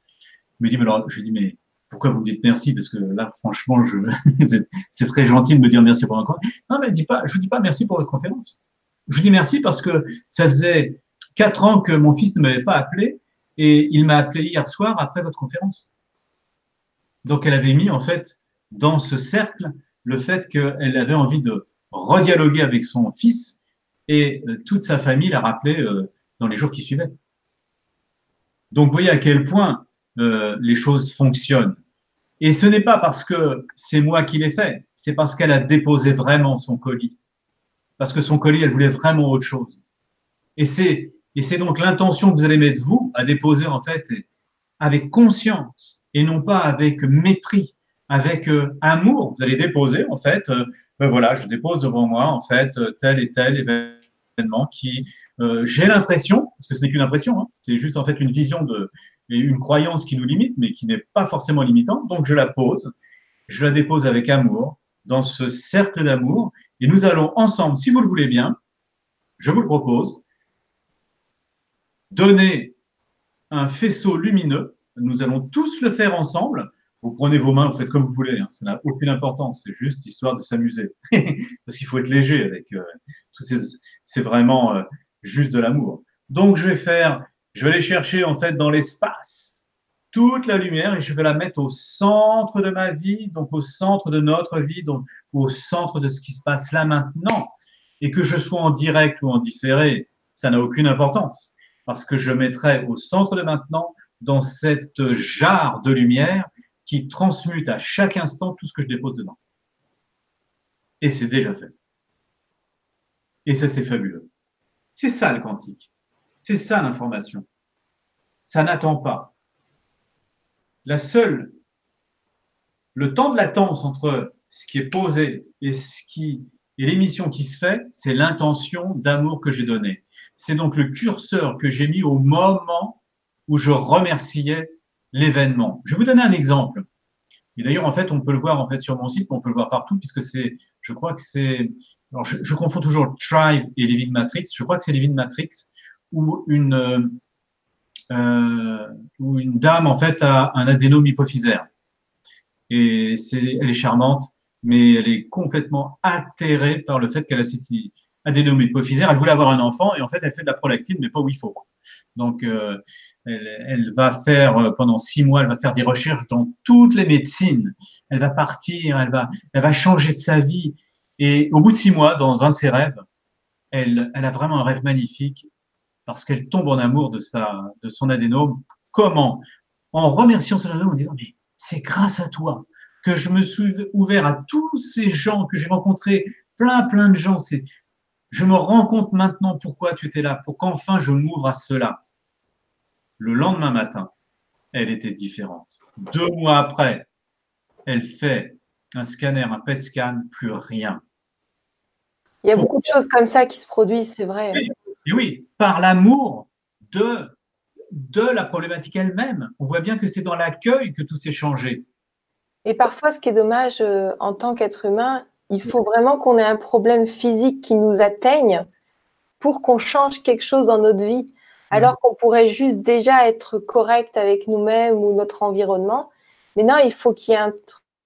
Me dit, mais je lui dis, mais pourquoi vous me dites merci? Parce que là, franchement, c'est très gentil de me dire merci pour un conférence. Non, mais dis pas, je vous dis pas merci pour votre conférence. Je vous dis merci parce que ça faisait quatre ans que mon fils ne m'avait pas appelé et il m'a appelé hier soir après votre conférence. Donc, elle avait mis, en fait, dans ce cercle, le fait qu'elle avait envie de redialoguer avec son fils et euh, toute sa famille l'a rappelé euh, dans les jours qui suivaient. Donc, vous voyez à quel point euh, les choses fonctionnent. Et ce n'est pas parce que c'est moi qui l'ai fait, c'est parce qu'elle a déposé vraiment son colis. Parce que son colis, elle voulait vraiment autre chose. Et c'est, et c'est donc l'intention que vous allez mettre, vous, à déposer, en fait, avec conscience et non pas avec mépris, avec euh, amour. Vous allez déposer, en fait, euh, ben voilà, je dépose devant moi, en fait, euh, tel et tel événement qui, j'ai l'impression, parce que ce n'est qu'une impression, hein, c'est juste en fait une vision de, une croyance qui nous limite, mais qui n'est pas forcément limitante. Donc, je la pose, je la dépose avec amour, dans ce cercle d'amour, et nous allons ensemble, si vous le voulez bien, je vous le propose, donner un faisceau lumineux. Nous allons tous le faire ensemble vous prenez vos mains, vous faites comme vous voulez, hein. ça n'a aucune importance, c'est juste histoire de s'amuser. Parce qu'il faut être léger avec euh, ces. C'est vraiment euh, juste de l'amour. Donc je vais faire, je vais aller chercher en fait dans l'espace toute la lumière et je vais la mettre au centre de ma vie, donc au centre de notre vie, donc au centre de ce qui se passe là maintenant. Et que je sois en direct ou en différé, ça n'a aucune importance. Parce que je mettrai au centre de maintenant, dans cette jarre de lumière, qui transmute à chaque instant tout ce que je dépose dedans. Et c'est déjà fait. Et ça, c'est fabuleux. C'est ça le quantique. C'est ça l'information. Ça n'attend pas. La seule, le temps de latence entre ce qui est posé et ce qui et l'émission qui se fait, c'est l'intention d'amour que j'ai donnée. C'est donc le curseur que j'ai mis au moment où je remerciais l'événement. Je vais vous donner un exemple. Et d'ailleurs, en fait, on peut le voir en fait sur mon site, on peut le voir partout, puisque c'est, je crois que c'est, alors je, confonds toujours Tribe et Living Matrix. Je crois que c'est Living Matrix où une euh, euh, une dame en fait a un adénome hypophysaire. Et c'est, elle est charmante, mais elle est complètement atterrée par le fait qu'elle a cet adénome hypophysaire. Elle voulait avoir un enfant et en fait, elle fait de la prolactine, mais pas où il faut. Donc, euh, elle, va faire euh, pendant six mois, elle va faire des recherches dans toutes les médecines. Elle va partir, elle va, elle va changer de sa vie. Et au bout de six mois, dans un de ses rêves, elle, elle a vraiment un rêve magnifique parce qu'elle tombe en amour de sa, de son adénome. Comment? En remerciant son adénome en disant mais c'est grâce à toi que je me suis ouvert à tous ces gens que j'ai rencontrés, plein plein de gens. Je me rends compte maintenant pourquoi tu étais là, pour qu'enfin je m'ouvre à cela. Le lendemain matin, elle était différente. Deux mois après, elle fait un scanner, un PET scan, plus rien. Il y a beaucoup de choses comme ça qui se produisent, c'est vrai. Et oui, par l'amour de, de la problématique elle-même. On voit bien que c'est dans l'accueil que tout s'est changé. Et parfois, ce qui est dommage euh, en tant qu'être humain, il faut vraiment qu'on ait un problème physique qui nous atteigne pour qu'on change quelque chose dans notre vie alors qu'on pourrait juste déjà être correct avec nous-mêmes ou notre environnement. Mais non, il faut qu'il y ait un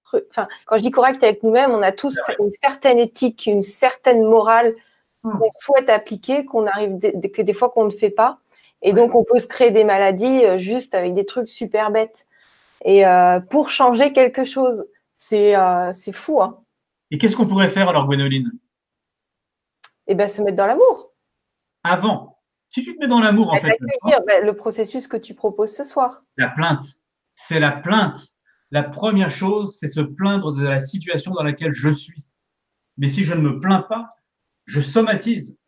truc. Enfin, quand je dis correct avec nous-mêmes, on a tous une certaine éthique, une certaine morale hmm. qu'on souhaite appliquer, qu'on arrive, que des fois qu'on ne fait pas. Et donc, on peut se créer des maladies euh, juste avec des trucs super bêtes. Et euh, pour changer quelque chose, c'est euh, fou. Hein. Et qu'est-ce qu'on pourrait faire alors, Gwénoline? Eh bien, se mettre dans l'amour. Avant si tu te mets dans l'amour, en fait. Ben, le processus que tu proposes ce soir. La plainte. C'est la plainte. la première chose, c'est se plaindre de la situation dans laquelle je suis. Mais si je ne me plains pas, je somatise.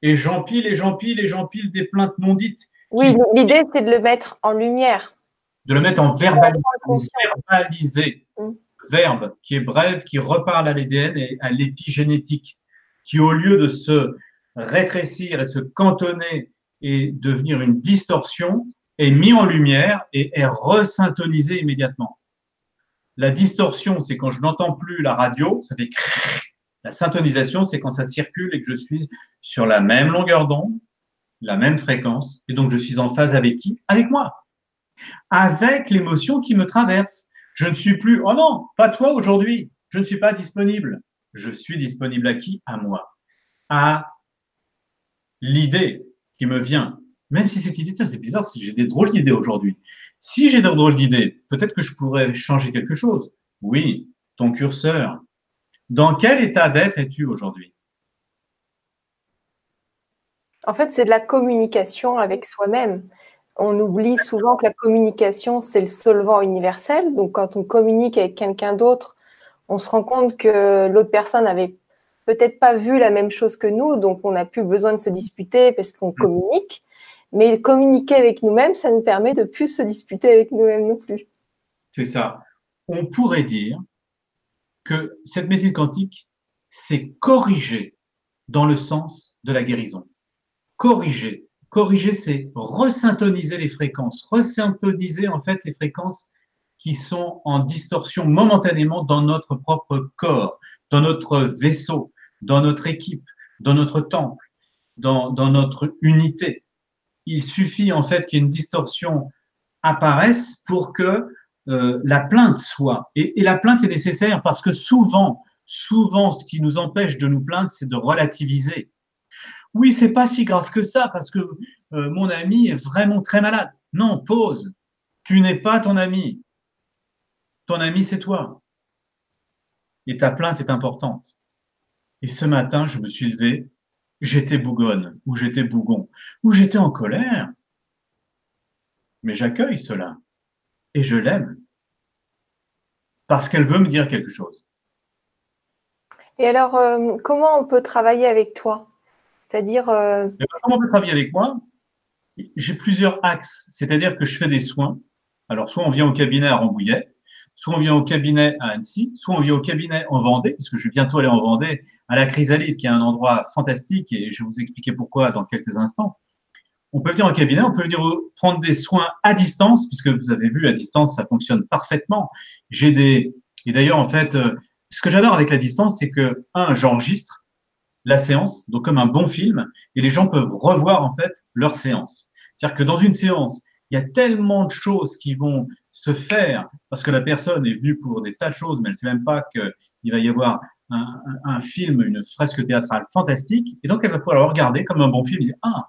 Et j'empile et j'empile et j'empile des plaintes non dites. Oui, l'idée, c'est de le mettre en lumière. De le mettre en verbalisé. Mm. Verbe qui est bref, qui reparle à l'ADN et à l'épigénétique, qui au lieu de se rétrécir et se cantonner et devenir une distorsion, est mis en lumière et est resyntonisé immédiatement. La distorsion, c'est quand je n'entends plus la radio, ça fait la syntonisation, c'est quand ça circule et que je suis sur la même longueur d'onde, la même fréquence, et donc je suis en phase avec qui? Avec moi, avec l'émotion qui me traverse. Je ne suis plus, oh non, pas toi aujourd'hui, je ne suis pas disponible. Je suis disponible à qui? À moi, à l'idée qui me vient. Même si cette idée, c'est bizarre, si j'ai des drôles d'idées aujourd'hui. Si j'ai des drôles d'idées, peut-être que je pourrais changer quelque chose. Oui, ton curseur, dans quel état d'être es-tu aujourd'hui? En fait, c'est de la communication avec soi-même. On oublie souvent que la communication, c'est le solvant universel. Donc, quand on communique avec quelqu'un d'autre, on se rend compte que l'autre personne n'avait peut-être pas vu la même chose que nous, donc on n'a plus besoin de se disputer parce qu'on mm. communique. Mais communiquer avec nous-mêmes, ça nous permet de plus se disputer avec nous-mêmes non plus. C'est ça. On pourrait dire que cette médecine quantique, c'est corriger dans le sens de la guérison. Corriger. Corriger, c'est resyntoniser les fréquences. Resyntoniser, en fait, les fréquences qui sont en distorsion momentanément dans notre propre corps, dans notre vaisseau, dans notre équipe, dans notre temple, dans, notre unité. Il suffit, en fait, qu'une distorsion apparaisse pour que euh, la plainte soit. Et, la plainte est nécessaire parce que souvent, souvent, ce qui nous empêche de nous plaindre, c'est de relativiser. Oui, c'est pas si grave que ça parce que euh, mon ami est vraiment très malade. Non, pause. Tu n'es pas ton ami. Ton ami, c'est toi. Et ta plainte est importante. Et ce matin, je me suis levé, j'étais bougonne, ou j'étais bougon, ou j'étais en colère. Mais j'accueille cela et je l'aime parce qu'elle veut me dire quelque chose. Et alors, euh, comment on peut travailler avec toi? C'est-à-dire. Euh, comment on peut travailler avec moi J'ai plusieurs axes. C'est-à-dire que je fais des soins. Alors, soit on vient au cabinet à Rambouillet, soit on vient au cabinet à Annecy, soit on vient au cabinet en Vendée, puisque je vais bientôt aller en Vendée, à la Chrysalide, qui est un endroit fantastique, et je vais vous expliquer pourquoi dans quelques instants on peut venir au cabinet, on peut venir prendre des soins à distance, puisque vous avez vu, à distance, ça fonctionne parfaitement. J'ai des, et d'ailleurs, en fait, euh, ce que j'adore avec la distance, c'est que, un, j'enregistre la séance, donc comme un bon film, et les gens peuvent revoir, en fait, leur séance. C'est-à-dire que dans une séance, il y a tellement de choses qui vont se faire, parce que la personne est venue pour des tas de choses, mais elle ne sait même pas qu'il va y avoir un, film, une fresque théâtrale fantastique, et donc elle va pouvoir le regarder comme un bon film, et dire, ah,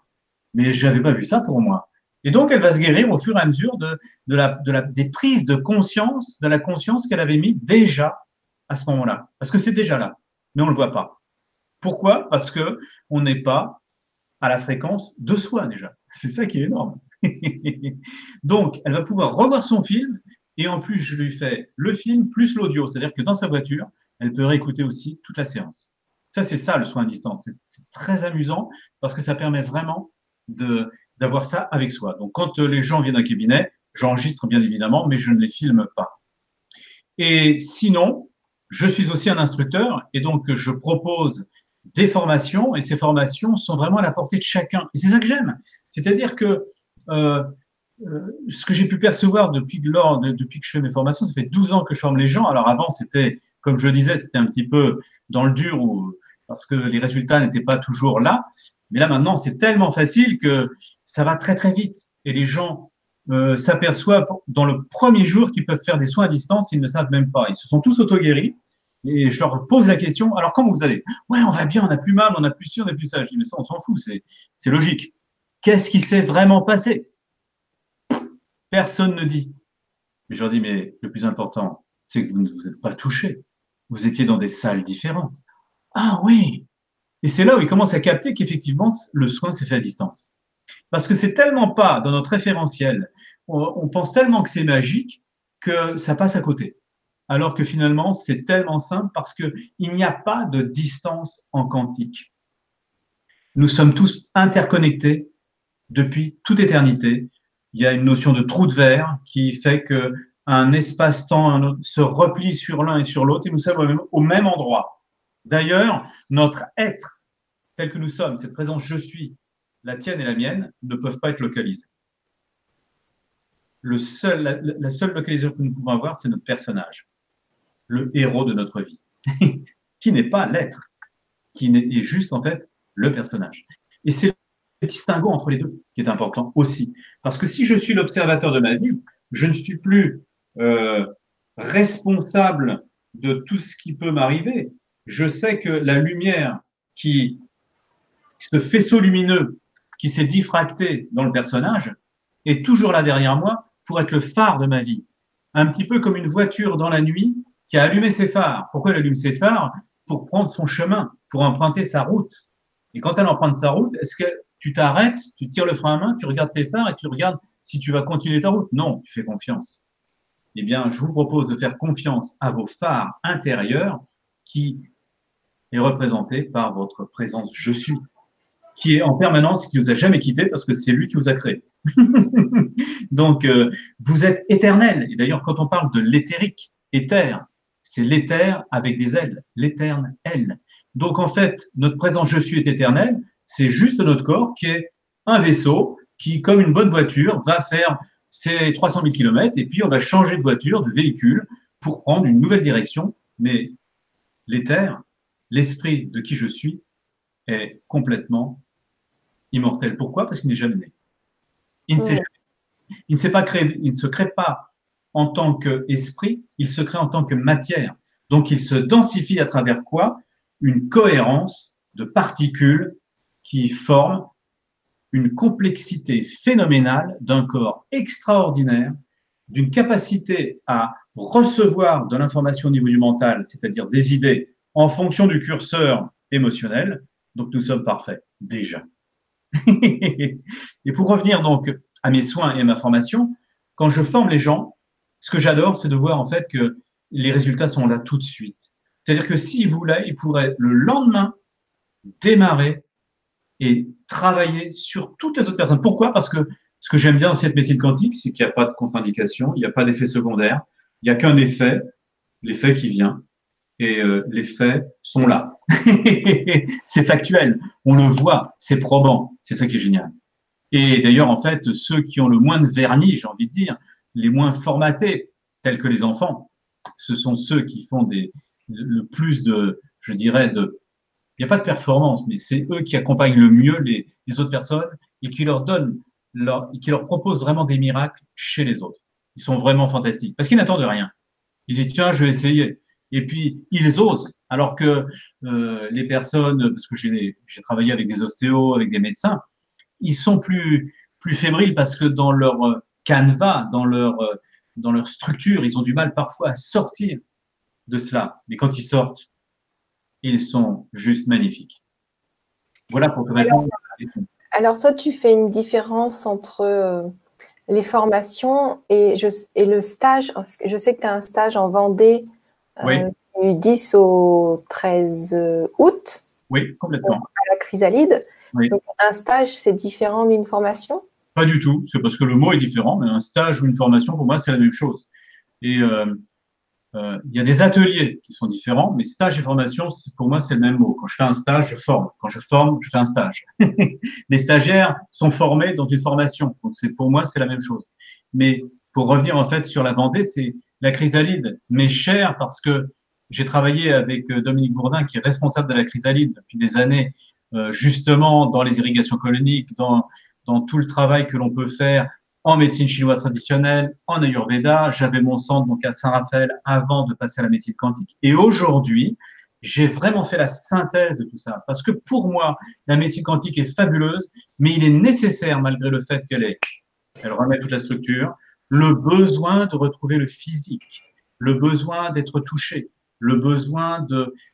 mais je n'avais pas vu ça pour moi. Et donc, elle va se guérir au fur et à mesure de, de la, de la, des prises de conscience, de la conscience qu'elle avait mis déjà à ce moment-là. Parce que c'est déjà là, mais on ne le voit pas. Pourquoi? Parce que on n'est pas à la fréquence de soi déjà. C'est ça qui est énorme. donc, elle va pouvoir revoir son film et en plus, je lui fais le film plus l'audio. C'est-à-dire que dans sa voiture, elle peut réécouter aussi toute la séance. Ça, c'est ça le soin à distance. C'est très amusant parce que ça permet vraiment d'avoir ça avec soi. Donc, quand euh, les gens viennent un cabinet, j'enregistre bien évidemment, mais je ne les filme pas. Et sinon, je suis aussi un instructeur et donc je propose des formations et ces formations sont vraiment à la portée de chacun. Et c'est ça que j'aime. C'est-à-dire que euh, euh, ce que j'ai pu percevoir depuis, lors, depuis que je fais mes formations, ça fait 12 ans que je forme les gens. Alors avant, c'était, comme je disais, c'était un petit peu dans le dur parce que les résultats n'étaient pas toujours là. Mais là, maintenant, c'est tellement facile que ça va très, très vite. Et les gens euh, s'aperçoivent dans le premier jour qu'ils peuvent faire des soins à distance, ils ne savent même pas. Ils se sont tous auto-guéris. Et je leur pose la question, alors comment vous allez? Ouais, on va bien, on a plus mal, on a plus ci, on a plus ça. Je dis, mais ça, on s'en fout, c'est logique. Qu'est-ce qui s'est vraiment passé? Personne ne dit. Mais je leur dis, mais le plus important, c'est que vous ne vous êtes pas touchés. Vous étiez dans des salles différentes. Ah oui, et c'est là où il commence à capter qu'effectivement, le soin s'est fait à distance. Parce que c'est tellement pas dans notre référentiel, on, pense tellement que c'est magique que ça passe à côté. Alors que finalement, c'est tellement simple parce qu'il n'y a pas de distance en quantique. Nous sommes tous interconnectés depuis toute éternité. Il y a une notion de trou de verre qui fait que un espace-temps se replie sur l'un et sur l'autre et nous sommes au même endroit. D'ailleurs, notre être tel que nous sommes, cette présence je suis, la tienne et la mienne, ne peuvent pas être localisées. Le seul, la, seule localisation que nous pouvons avoir, c'est notre personnage, le héros de notre vie, qui n'est pas l'être, qui est juste en fait le personnage. Et c'est le distinguo entre les deux qui est important aussi. Parce que si je suis l'observateur de ma vie, je ne suis plus euh, responsable de tout ce qui peut m'arriver. Je sais que la lumière qui, ce faisceau lumineux qui s'est diffracté dans le personnage, est toujours là derrière moi pour être le phare de ma vie. Un petit peu comme une voiture dans la nuit qui a allumé ses phares. Pourquoi elle allume ses phares? Pour prendre son chemin, pour emprunter sa route. Et quand elle emprunte sa route, est-ce que tu t'arrêtes, tu tires le frein à main, tu regardes tes phares et tu regardes si tu vas continuer ta route? Non, tu fais confiance. Eh bien, je vous propose de faire confiance à vos phares intérieurs qui est représenté par votre présence je suis, qui est en permanence, qui ne vous a jamais quitté parce que c'est lui qui vous a créé. Donc, euh, vous êtes éternel. Et d'ailleurs, quand on parle de l'éthérique, éther, c'est l'éther avec des ailes, l'éterne elle. Donc, en fait, notre présence je suis est éternelle. C'est juste notre corps qui est un vaisseau qui, comme une bonne voiture, va faire ses 300 000 km et puis on va changer de voiture, de véhicule pour prendre une nouvelle direction. Mais l'éther, l'esprit de qui je suis, est complètement immortel. Pourquoi? Parce qu'il n'est jamais né. Il ne, il ne s'est pas créé, il ne se crée pas en tant qu'esprit, il se crée en tant que matière. Donc il se densifie à travers quoi? Une cohérence de particules qui forment une complexité phénoménale d'un corps extraordinaire, d'une capacité à recevoir de l'information au niveau du mental, c'est-à-dire des idées, en fonction du curseur émotionnel. Donc nous sommes parfaits, déjà. et pour revenir donc à mes soins et à ma formation, quand je forme les gens, ce que j'adore, c'est de voir en fait que les résultats sont là tout de suite. C'est-à-dire que s'ils voulaient, ils pourraient le lendemain démarrer et travailler sur toutes les autres personnes. Pourquoi? Parce que ce que j'aime bien dans cette médecine quantique, c'est qu'il n'y a pas de contre-indication, il n'y a pas d'effet secondaire, il n'y a qu'un effet, l'effet qui vient, et euh, les faits sont là. c'est factuel, on le voit, c'est probant, c'est ça qui est génial. Et d'ailleurs, en fait, ceux qui ont le moins de vernis, j'ai envie de dire, les moins formatés, tels que les enfants, ce sont ceux qui font des, le plus de, je dirais, de, il n'y a pas de performance, mais c'est eux qui accompagnent le mieux les, autres personnes et qui leur donnent, leur, qui leur proposent vraiment des miracles chez les autres. Ils sont vraiment fantastiques parce qu'ils n'attendent rien. Ils disent tiens, je vais essayer et puis ils osent. Alors que euh, les personnes, parce que j'ai travaillé avec des ostéos, avec des médecins, ils sont plus plus fébriles parce que dans leur canevas, dans leur euh, dans leur structure, ils ont du mal parfois à sortir de cela. Mais quand ils sortent, ils sont juste magnifiques. Voilà pour répondre Alors toi, tu fais une différence entre les formations et, je, et le stage. Je sais que tu as un stage en Vendée oui. du 10 au 13 août. Oui, complètement. À la chrysalide. Donc, un stage, c'est différent d'une formation? Pas du tout. C'est parce que le mot est différent, mais un stage ou une formation, pour moi, c'est la même chose. Et euh, euh, il y a des ateliers qui sont différents, mais stage et formation, pour moi, c'est le même mot. Quand je fais un stage, je forme. Quand je forme, je fais un stage. Les stagiaires sont formés dans une formation. Donc, c'est pour moi, c'est la même chose. Mais pour revenir en fait sur la Vendée, c'est la chrysalide m'est chère parce que j'ai travaillé avec euh, Dominique Bourdin, qui est responsable de la chrysalide depuis des années, justement dans les irrigations coloniques, dans, dans tout le travail que l'on peut faire en médecine chinoise traditionnelle, en Ayurveda. J'avais mon centre donc à Saint-Raphaël avant de passer à la médecine quantique. Et aujourd'hui, j'ai vraiment fait la synthèse de tout ça. Parce que pour moi, la médecine quantique est fabuleuse, mais il est nécessaire, malgré le fait qu'elle est, elle remet toute la structure, le besoin de retrouver le physique, le besoin d'être touché, le besoin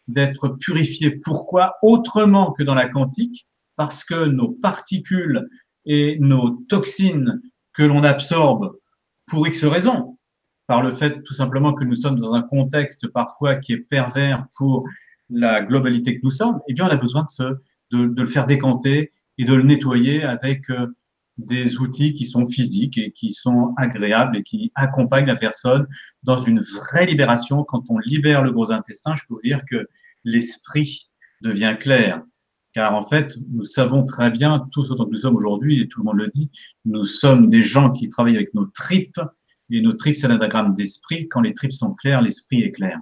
d'être purifié. Pourquoi autrement que dans la quantique? Parce que nos particules et nos toxines que l'on absorbe pour X raisons, par le fait tout simplement que nous sommes dans un contexte parfois qui est pervers pour la globalité que nous sommes, eh bien, on a besoin de, se, de, le faire décanter et de le nettoyer avec euh, des outils qui sont physiques et qui sont agréables et qui accompagnent la personne dans une vraie libération. Quand on libère le gros intestin, je peux vous dire que l'esprit devient clair. Car en fait, nous savons très bien, tous autant que nous sommes aujourd'hui, et tout le monde le dit, nous sommes des gens qui travaillent avec nos tripes, et nos tripes, c'est un d'esprit. Quand les tripes sont claires, l'esprit est clair.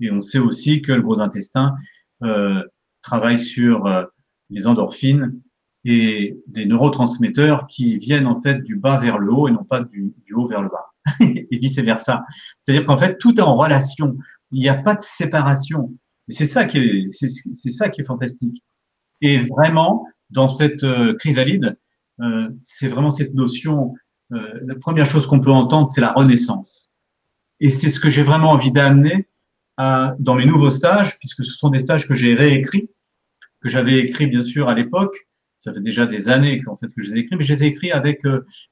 Et on sait aussi que le gros intestin euh, travaille sur euh, les endorphines et des neurotransmetteurs qui viennent en fait du bas vers le haut et non pas du, haut vers le bas et vice versa. C'est-à-dire qu'en fait tout est en relation. Il n'y a pas de séparation. Et c'est ça qui est c'est ça qui est fantastique. Et vraiment dans cette euh, chrysalide, euh, c'est vraiment cette notion. Euh, la première chose qu'on peut entendre, c'est la renaissance. Et c'est ce que j'ai vraiment envie d'amener dans mes nouveaux stages, puisque ce sont des stages que j'ai réécrits, que j'avais écrits bien sûr à l'époque. Ça fait déjà des années en fait que je les ai écrits, mais je les ai écrits avec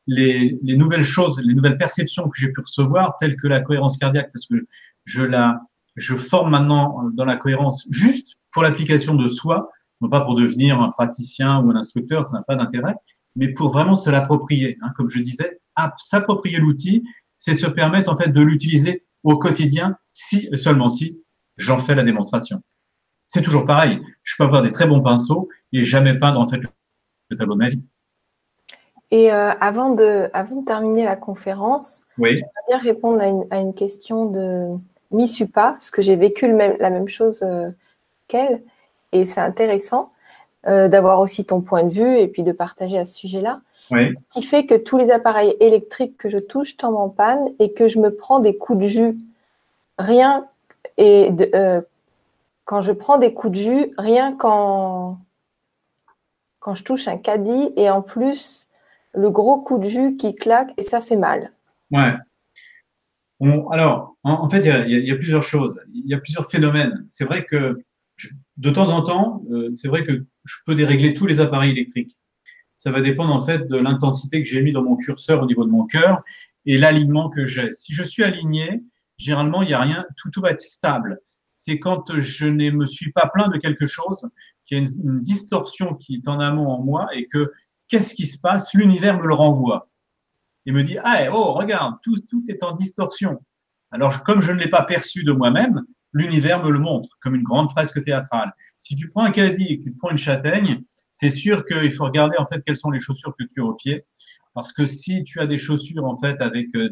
les, les, nouvelles choses, les nouvelles perceptions que j'ai pu recevoir, telles que la cohérence cardiaque, parce que je la, je forme maintenant dans la cohérence juste pour l'application de soi, non pas pour devenir un praticien ou un instructeur, ça n'a pas d'intérêt, mais pour vraiment se l'approprier. Hein, comme je disais, s'approprier l'outil, c'est se permettre en fait de l'utiliser au quotidien si seulement si j'en fais la démonstration. C'est toujours pareil. Je peux avoir des très bons pinceaux et jamais peindre en fait le tableau de ma vie. Et euh, avant, de, avant de terminer la conférence, oui. j'aimerais bien répondre à une, à une, question de Misupa, parce que j'ai vécu le même, la même chose euh, qu'elle, et c'est intéressant euh, d'avoir aussi ton point de vue et puis de partager à ce sujet-là. Oui. Ce qui fait que tous les appareils électriques que je touche tombent en panne et que je me prends des coups de jus. Rien et de, euh, quand je prends des coups de jus, rien quand quand je touche un caddie et en plus le gros coup de jus qui claque et ça fait mal. Ouais. On, alors, en, en fait, il y, a, il y, a, plusieurs choses. Il y a plusieurs phénomènes. C'est vrai que de temps en temps, euh, c'est vrai que je peux dérégler tous les appareils électriques ça va dépendre en fait de l'intensité que j'ai mis dans mon curseur au niveau de mon cœur et l'alignement que j'ai. Si je suis aligné, généralement, il n'y a rien, tout, tout va être stable. C'est quand je ne me suis pas plaint de quelque chose, qu'il y a une, une, distorsion qui est en amont en moi et que qu'est-ce qui se passe? L'univers me le renvoie et me dit Ah, oh, regarde, tout, tout est en distorsion. Alors, comme je ne l'ai pas perçu de moi-même, l'univers me le montre comme une grande fresque théâtrale. Si tu prends un caddie et que tu prends une châtaigne, c'est sûr qu'il faut regarder en fait quelles sont les chaussures que tu as au pied. Parce que si tu as des chaussures en fait avec euh,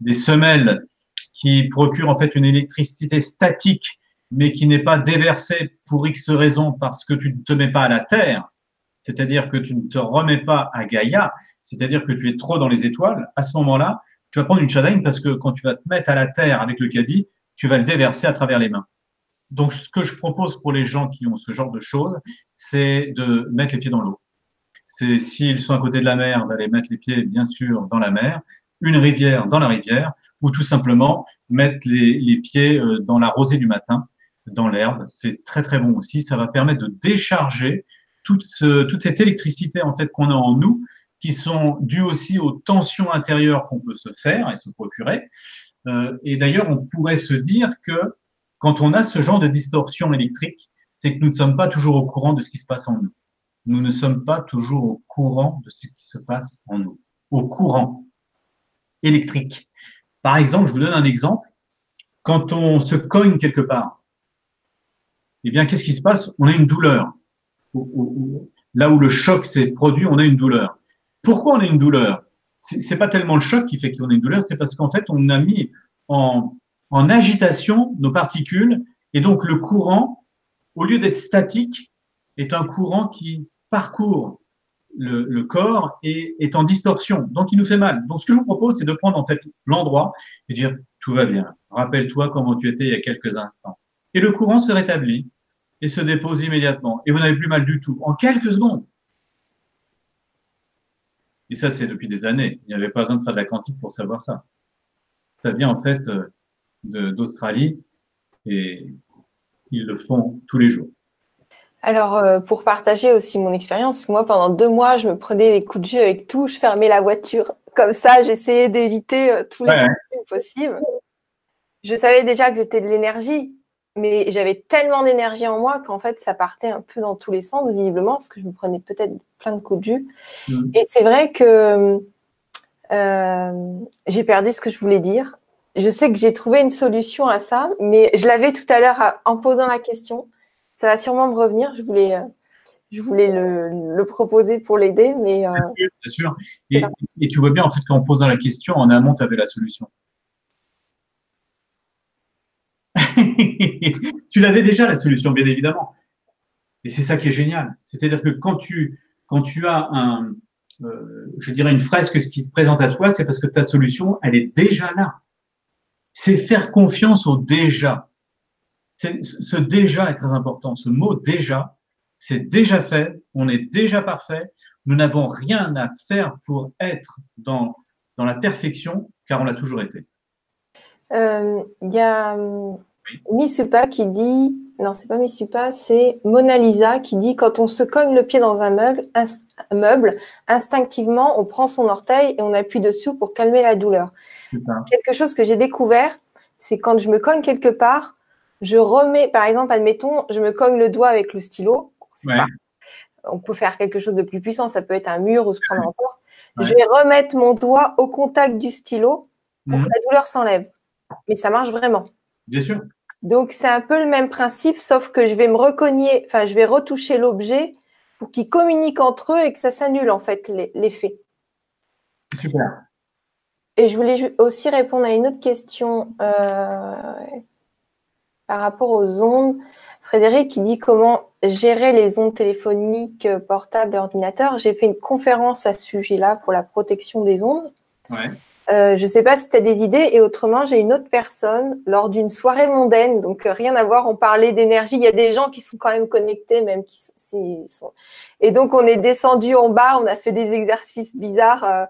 des, semelles qui procurent en fait une électricité statique, mais qui n'est pas déversée pour X raisons parce que tu ne te mets pas à la terre, c'est-à-dire que tu ne te remets pas à Gaïa, c'est-à-dire que tu es trop dans les étoiles, à ce moment-là, tu vas prendre une châtaigne parce que quand tu vas te mettre à la terre avec le caddie, tu vas le déverser à travers les mains. Donc, ce que je propose pour les gens qui ont ce genre de choses, c'est de mettre les pieds dans l'eau. C'est s'ils sont à côté de la mer, d'aller mettre les pieds, bien sûr, dans la mer, une rivière dans la rivière, ou tout simplement mettre les, pieds euh, dans la rosée du matin, dans l'herbe. C'est très très bon aussi. Ça va permettre de décharger toute, toute cette électricité en fait qu'on a en nous, qui sont dues aussi aux tensions intérieures qu'on peut se faire et se procurer. Euh, et d'ailleurs, on pourrait se dire que quand on a ce genre de distorsion électrique, c'est que nous ne sommes pas toujours au courant de ce qui se passe en nous. Nous ne sommes pas toujours au courant de ce qui se passe en nous. Au courant électrique. Par exemple, je vous donne un exemple. Quand on se cogne quelque part, eh bien, qu'est-ce qui se passe? On a une douleur. Là où le choc s'est produit, on a une douleur. Pourquoi on a une douleur? C'est pas tellement le choc qui fait qu'on a une douleur, c'est parce qu'en fait, on a mis en, agitation nos particules et donc le courant, au lieu d'être statique, est un courant qui parcourt le, le, corps et est en distorsion. Donc il nous fait mal. Donc ce que je vous propose, c'est de prendre en fait l'endroit et dire tout va bien. Rappelle-toi comment tu étais il y a quelques instants. Et le courant se rétablit et se dépose immédiatement. Et vous n'avez plus mal du tout en quelques secondes. Et ça, c'est depuis des années. Il n'y avait pas besoin de faire de la quantique pour savoir ça. Ça vient en fait euh, d'Australie et ils le font tous les jours. Alors, euh, pour partager aussi mon expérience, moi, pendant deux mois, je me prenais les coups de jeu avec tout. Je fermais la voiture comme ça. J'essayais d'éviter euh, tous les ouais. possibles. Je savais déjà que j'étais de l'énergie, mais j'avais tellement d'énergie en moi qu'en fait, ça partait un peu dans tous les sens, visiblement, parce que je me prenais peut-être plein de coups de jus. Mm. Et c'est vrai que euh, j'ai perdu ce que je voulais dire. Je sais que j'ai trouvé une solution à ça, mais je l'avais tout à l'heure en posant la question ça va sûrement me revenir. Je voulais, euh, je voulais le, proposer pour l'aider, mais. Euh, bien sûr. Et, tu vois bien, en fait, qu'en posant la question, en amont, tu avais la solution. tu l'avais déjà, la solution, bien évidemment. Et c'est ça qui est génial. C'est-à-dire que quand tu, quand tu as un, euh, je dirais une fresque qui se présente à toi, c'est parce que ta solution, elle est déjà là. C'est faire confiance au déjà ce déjà est très important. Ce mot déjà, c'est déjà fait, on est déjà parfait, nous n'avons rien à faire pour être dans, dans la perfection, car on l'a toujours été. Il euh, y a Misupa qui dit, non, c'est pas Misupa, c'est Mona Lisa qui dit quand on se cogne le pied dans un meuble, meuble, instinctivement, on prend son orteil et on appuie dessus pour calmer la douleur. Quelque chose que j'ai découvert, c'est quand je me cogne quelque part, je remets, par exemple, admettons, je me cogne le doigt avec le stylo. on peut faire quelque chose de plus puissant, ça peut être un mur ou se prendre en porte. Je vais remettre mon doigt au contact du stylo pour que mhm. la douleur s'enlève. Mais ça marche vraiment. Bien sûr. Donc c'est un peu le même principe, sauf que je vais me recogner, enfin je vais retoucher l'objet pour qu'ils communiquent entre eux et que ça s'annule en fait l'effet. Super. Et je voulais aussi répondre à une autre question euh, par rapport aux ondes, Frédéric qui dit comment gérer les ondes téléphoniques, portables et ordinateurs. J'ai fait une conférence à ce sujet-là pour la protection des ondes. Euh, je ne sais pas si tu as des idées. Et autrement, j'ai une autre personne lors d'une soirée mondaine, donc euh, rien à voir, on parlait d'énergie. Il y a des gens qui sont quand même connectés, même qui sont... Et donc, on est descendu en bas, on a fait des exercices bizarres.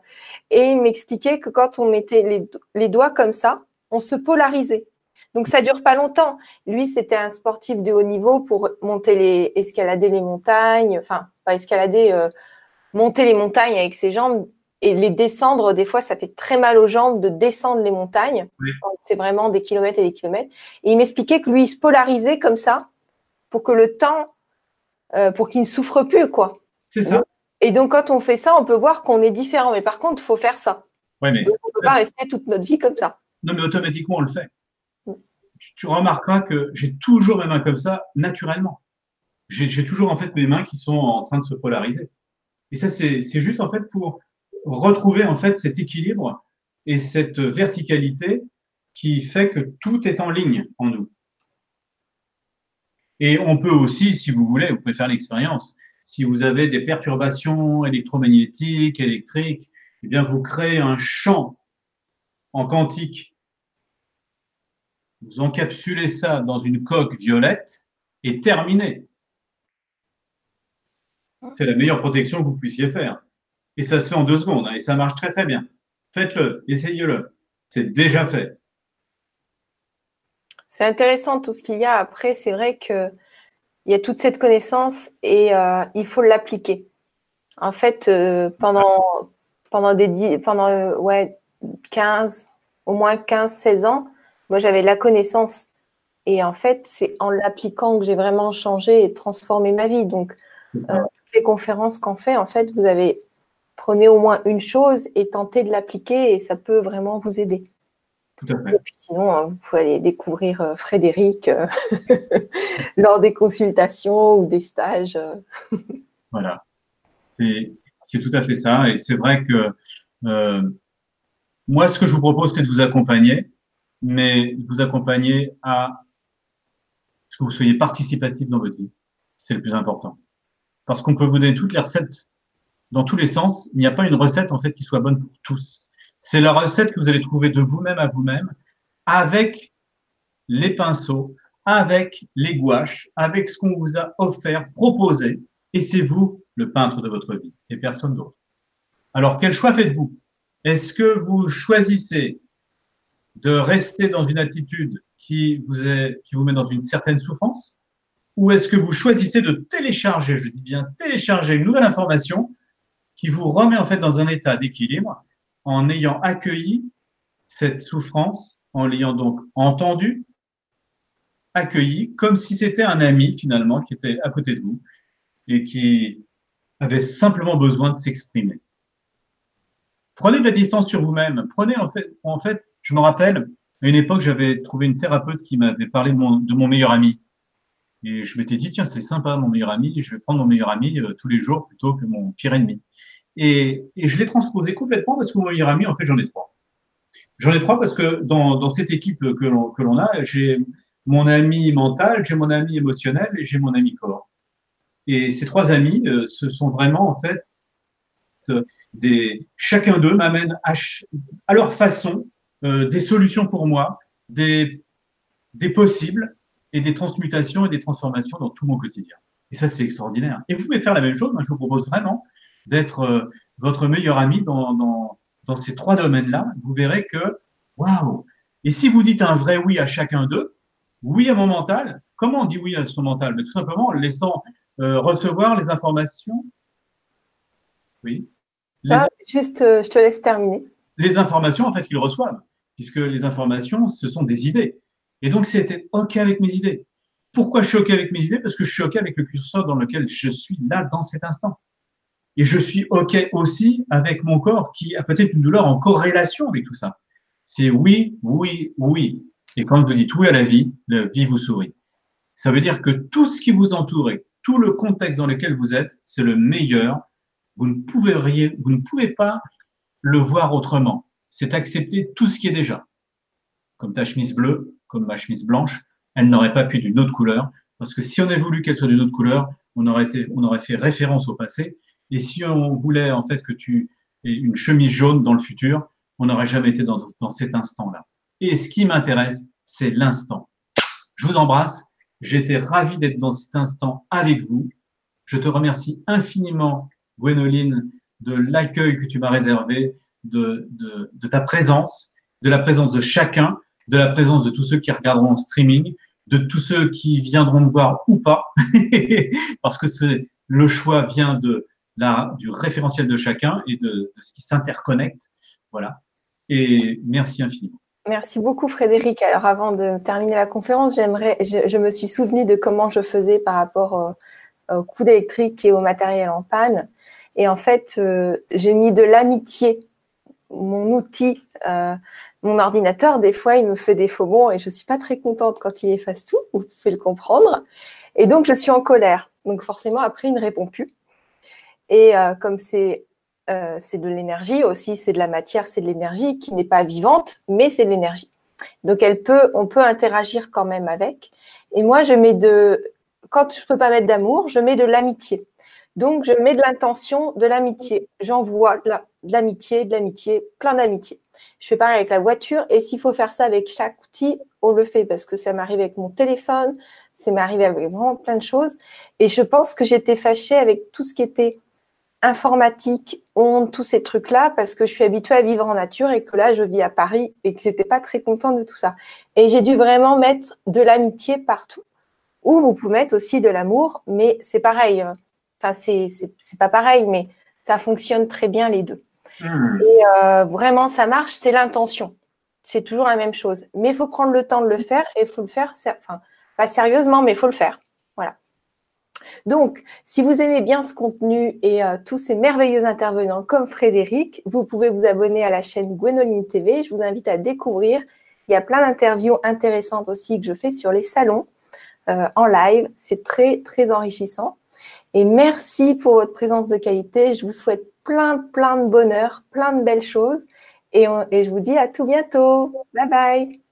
et il m'expliquait que quand on mettait les, doigts comme ça, on se polarisait. Donc ça dure pas longtemps. Lui, c'était un sportif de haut niveau pour monter les, escalader les montagnes, enfin pas escalader, euh, monter les montagnes avec ses jambes et les descendre. Des fois, ça fait très mal aux jambes de descendre les montagnes. C'est vraiment des kilomètres et des kilomètres. Et il m'expliquait que lui, il se polarisait comme ça pour que le temps, euh, pour qu'il ne souffre plus, quoi. C'est ça. Et donc, quand on fait ça, on peut voir qu'on est différent. Mais par contre, il faut faire ça. mais... Donc, on ne peut pas rester toute notre vie comme ça. Non, mais automatiquement, on le fait tu, remarqueras que j'ai toujours mes mains comme ça, naturellement. J'ai toujours en fait mes mains qui sont en train de se polariser. Et ça, c'est juste en fait pour retrouver en fait cet équilibre et cette verticalité qui fait que tout est en ligne en nous. Et on peut aussi, si vous voulez, vous pouvez faire l'expérience, si vous avez des perturbations électromagnétiques, électriques, eh bien, vous créez un champ en quantique vous encapsulez ça dans une coque violette et terminé. C'est la meilleure protection que vous puissiez faire. Et ça se fait en deux secondes, hein, et ça marche très très bien. Faites-le, essayez-le. C'est déjà fait. C'est intéressant tout ce qu'il y a. Après, c'est vrai qu'il y a toute cette connaissance et euh, il faut l'appliquer. En fait, euh, pendant, pendant, des, pendant euh, ouais, 15, au moins 15-16 ans, moi, j'avais la connaissance. Et en fait, c'est en l'appliquant que j'ai vraiment changé et transformé ma vie. Donc, toutes les conférences qu'on fait, en fait, vous avez prenez au moins une chose et tentez de l'appliquer et ça peut vraiment vous aider. Tout à fait. Et puis sinon, hein, vous pouvez aller découvrir euh, Frédéric euh, lors des consultations ou des stages. voilà. C'est tout à fait ça. Et c'est vrai que moi, ce que je vous propose, c'est de vous accompagner mais vous accompagner à ce que vous soyez participatif dans votre vie. C'est le plus important. Parce qu'on peut vous donner toutes les recettes dans tous les sens. Il n'y a pas une recette, en fait, qui soit bonne pour tous. C'est la recette que vous allez trouver de vous-même à vous-même avec les pinceaux, avec les gouaches, avec ce qu'on vous a offert, proposé. Et c'est vous le peintre de votre vie et personne d'autre. Alors, quel choix faites-vous? Est-ce que vous choisissez de rester dans une attitude qui vous, est, qui vous met dans une certaine souffrance? Ou est-ce que vous choisissez de télécharger, je dis bien télécharger une nouvelle information qui vous remet en fait dans un état d'équilibre en ayant accueilli cette souffrance, en l'ayant donc entendu, accueilli, comme si c'était un ami finalement qui était à côté de vous et qui avait simplement besoin de s'exprimer. Prenez de la distance sur vous-même. Prenez en fait, en fait, je me rappelle, à une époque, j'avais trouvé une thérapeute qui m'avait parlé de mon, de mon meilleur ami. Et je m'étais dit, tiens, c'est sympa, mon meilleur ami, je vais prendre mon meilleur ami euh, tous les jours plutôt que mon pire ennemi. Et, je l'ai transposé complètement parce que mon meilleur ami, en fait, j'en ai trois. J'en ai trois parce que dans, cette équipe que l'on, a, j'ai mon ami mental, j'ai mon ami émotionnel et j'ai mon ami corps. Et ces trois amis, euh, ce sont vraiment, en fait, euh, chacun d'eux m'amène à, à, leur façon euh, des solutions pour moi, des, des possibles et des transmutations et des transformations dans tout mon quotidien. Et ça, c'est extraordinaire. Et vous pouvez faire la même chose. Moi, je vous propose vraiment d'être euh, votre meilleur ami dans, dans, dans ces trois domaines-là. Vous verrez que, waouh! Et si vous dites un vrai oui à chacun d'eux, oui à mon mental, comment on dit oui à son mental? Mais tout simplement en laissant euh, recevoir les informations. Oui. Ah, juste, euh, je te laisse terminer. Les informations, en fait, qu'ils reçoivent, puisque les informations, ce sont des idées. Et donc, c'était OK avec mes idées. Pourquoi je suis OK avec mes idées? Parce que je suis OK avec le curseur dans lequel je suis là, dans cet instant. Et je suis OK aussi avec mon corps qui a peut-être une douleur en corrélation avec tout ça. C'est oui, oui, oui. Et quand vous dites oui à la vie, la vie vous sourit. Ça veut dire que tout ce qui vous entoure, tout le contexte dans lequel vous êtes, c'est le meilleur vous ne, pouvez, vous ne pouvez pas le voir autrement. C'est accepter tout ce qui est déjà. Comme ta chemise bleue, comme ma chemise blanche, elle n'aurait pas pu d'une autre couleur, parce que si on avait voulu qu'elle soit d'une autre couleur, on aurait fait référence au passé. Et si on voulait en fait que tu aies une chemise jaune dans le futur, on n'aurait jamais été dans, cet instant-là. Et ce qui m'intéresse, c'est l'instant. Je vous embrasse. J'étais ravi d'être dans cet instant avec vous. Je te remercie infiniment Gwénoline, de l'accueil que tu m'as réservé, de, ta présence, de la présence de chacun, de la présence de tous ceux qui regarderont en streaming, de tous ceux qui viendront me voir ou pas, parce que le choix vient de la, du référentiel de chacun et de, de ce qui s'interconnecte. Voilà. Et merci infiniment. Merci beaucoup Frédéric. Alors avant de terminer la conférence, j'aimerais, je, me suis souvenu de comment je faisais par rapport au coup d'électrique et au matériel en panne. Et en fait, euh, j'ai mis de l'amitié. Mon outil, euh, mon ordinateur, des fois, il me fait des faux bons et je suis pas très contente quand il efface tout. Vous pouvez le comprendre. Et donc, je suis en colère. Donc, forcément, après, il ne répond plus. Et euh, comme c'est euh, c'est de l'énergie aussi, c'est de la matière, c'est de l'énergie qui n'est pas vivante, mais c'est de l'énergie. Donc, elle peut, on peut interagir quand même avec. Et moi, je mets de, quand je peux pas mettre d'amour, je mets de l'amitié. Donc, je mets de l'intention, de l'amitié. J'envoie de l'amitié, de l'amitié, plein d'amitié. Je fais pareil avec la voiture. Et s'il faut faire ça avec chaque outil, on le fait parce que ça m'arrive avec mon téléphone, ça m'arrive avec vraiment plein de choses. Et je pense que j'étais fâchée avec tout ce qui était informatique, ondes, tous ces trucs-là, parce que je suis habituée à vivre en nature et que là, je vis à Paris et que j'étais pas très contente de tout ça. Et j'ai dû vraiment mettre de l'amitié partout. Ou vous pouvez mettre aussi de l'amour, mais c'est pareil. Hein. Enfin, c'est pas pareil, mais ça fonctionne très bien les deux. Hmm. Et euh, vraiment, ça marche, c'est l'intention. C'est toujours la même chose. Mais il faut prendre le temps de le faire et il faut le faire, enfin, pas sérieusement, mais il faut le faire. Donc, si vous aimez bien ce contenu et euh, tous ces merveilleux intervenants comme Frédéric, vous pouvez vous abonner à la chaîne Gwenoline TV. Je vous invite à découvrir. Il y a plein d'interviews intéressantes aussi que je fais sur les salons euh, en live. C'est très, très enrichissant. Et merci pour votre présence de qualité. Je vous souhaite plein, plein de bonheur, plein de belles choses. Et je vous dis à tout bientôt. Bye bye.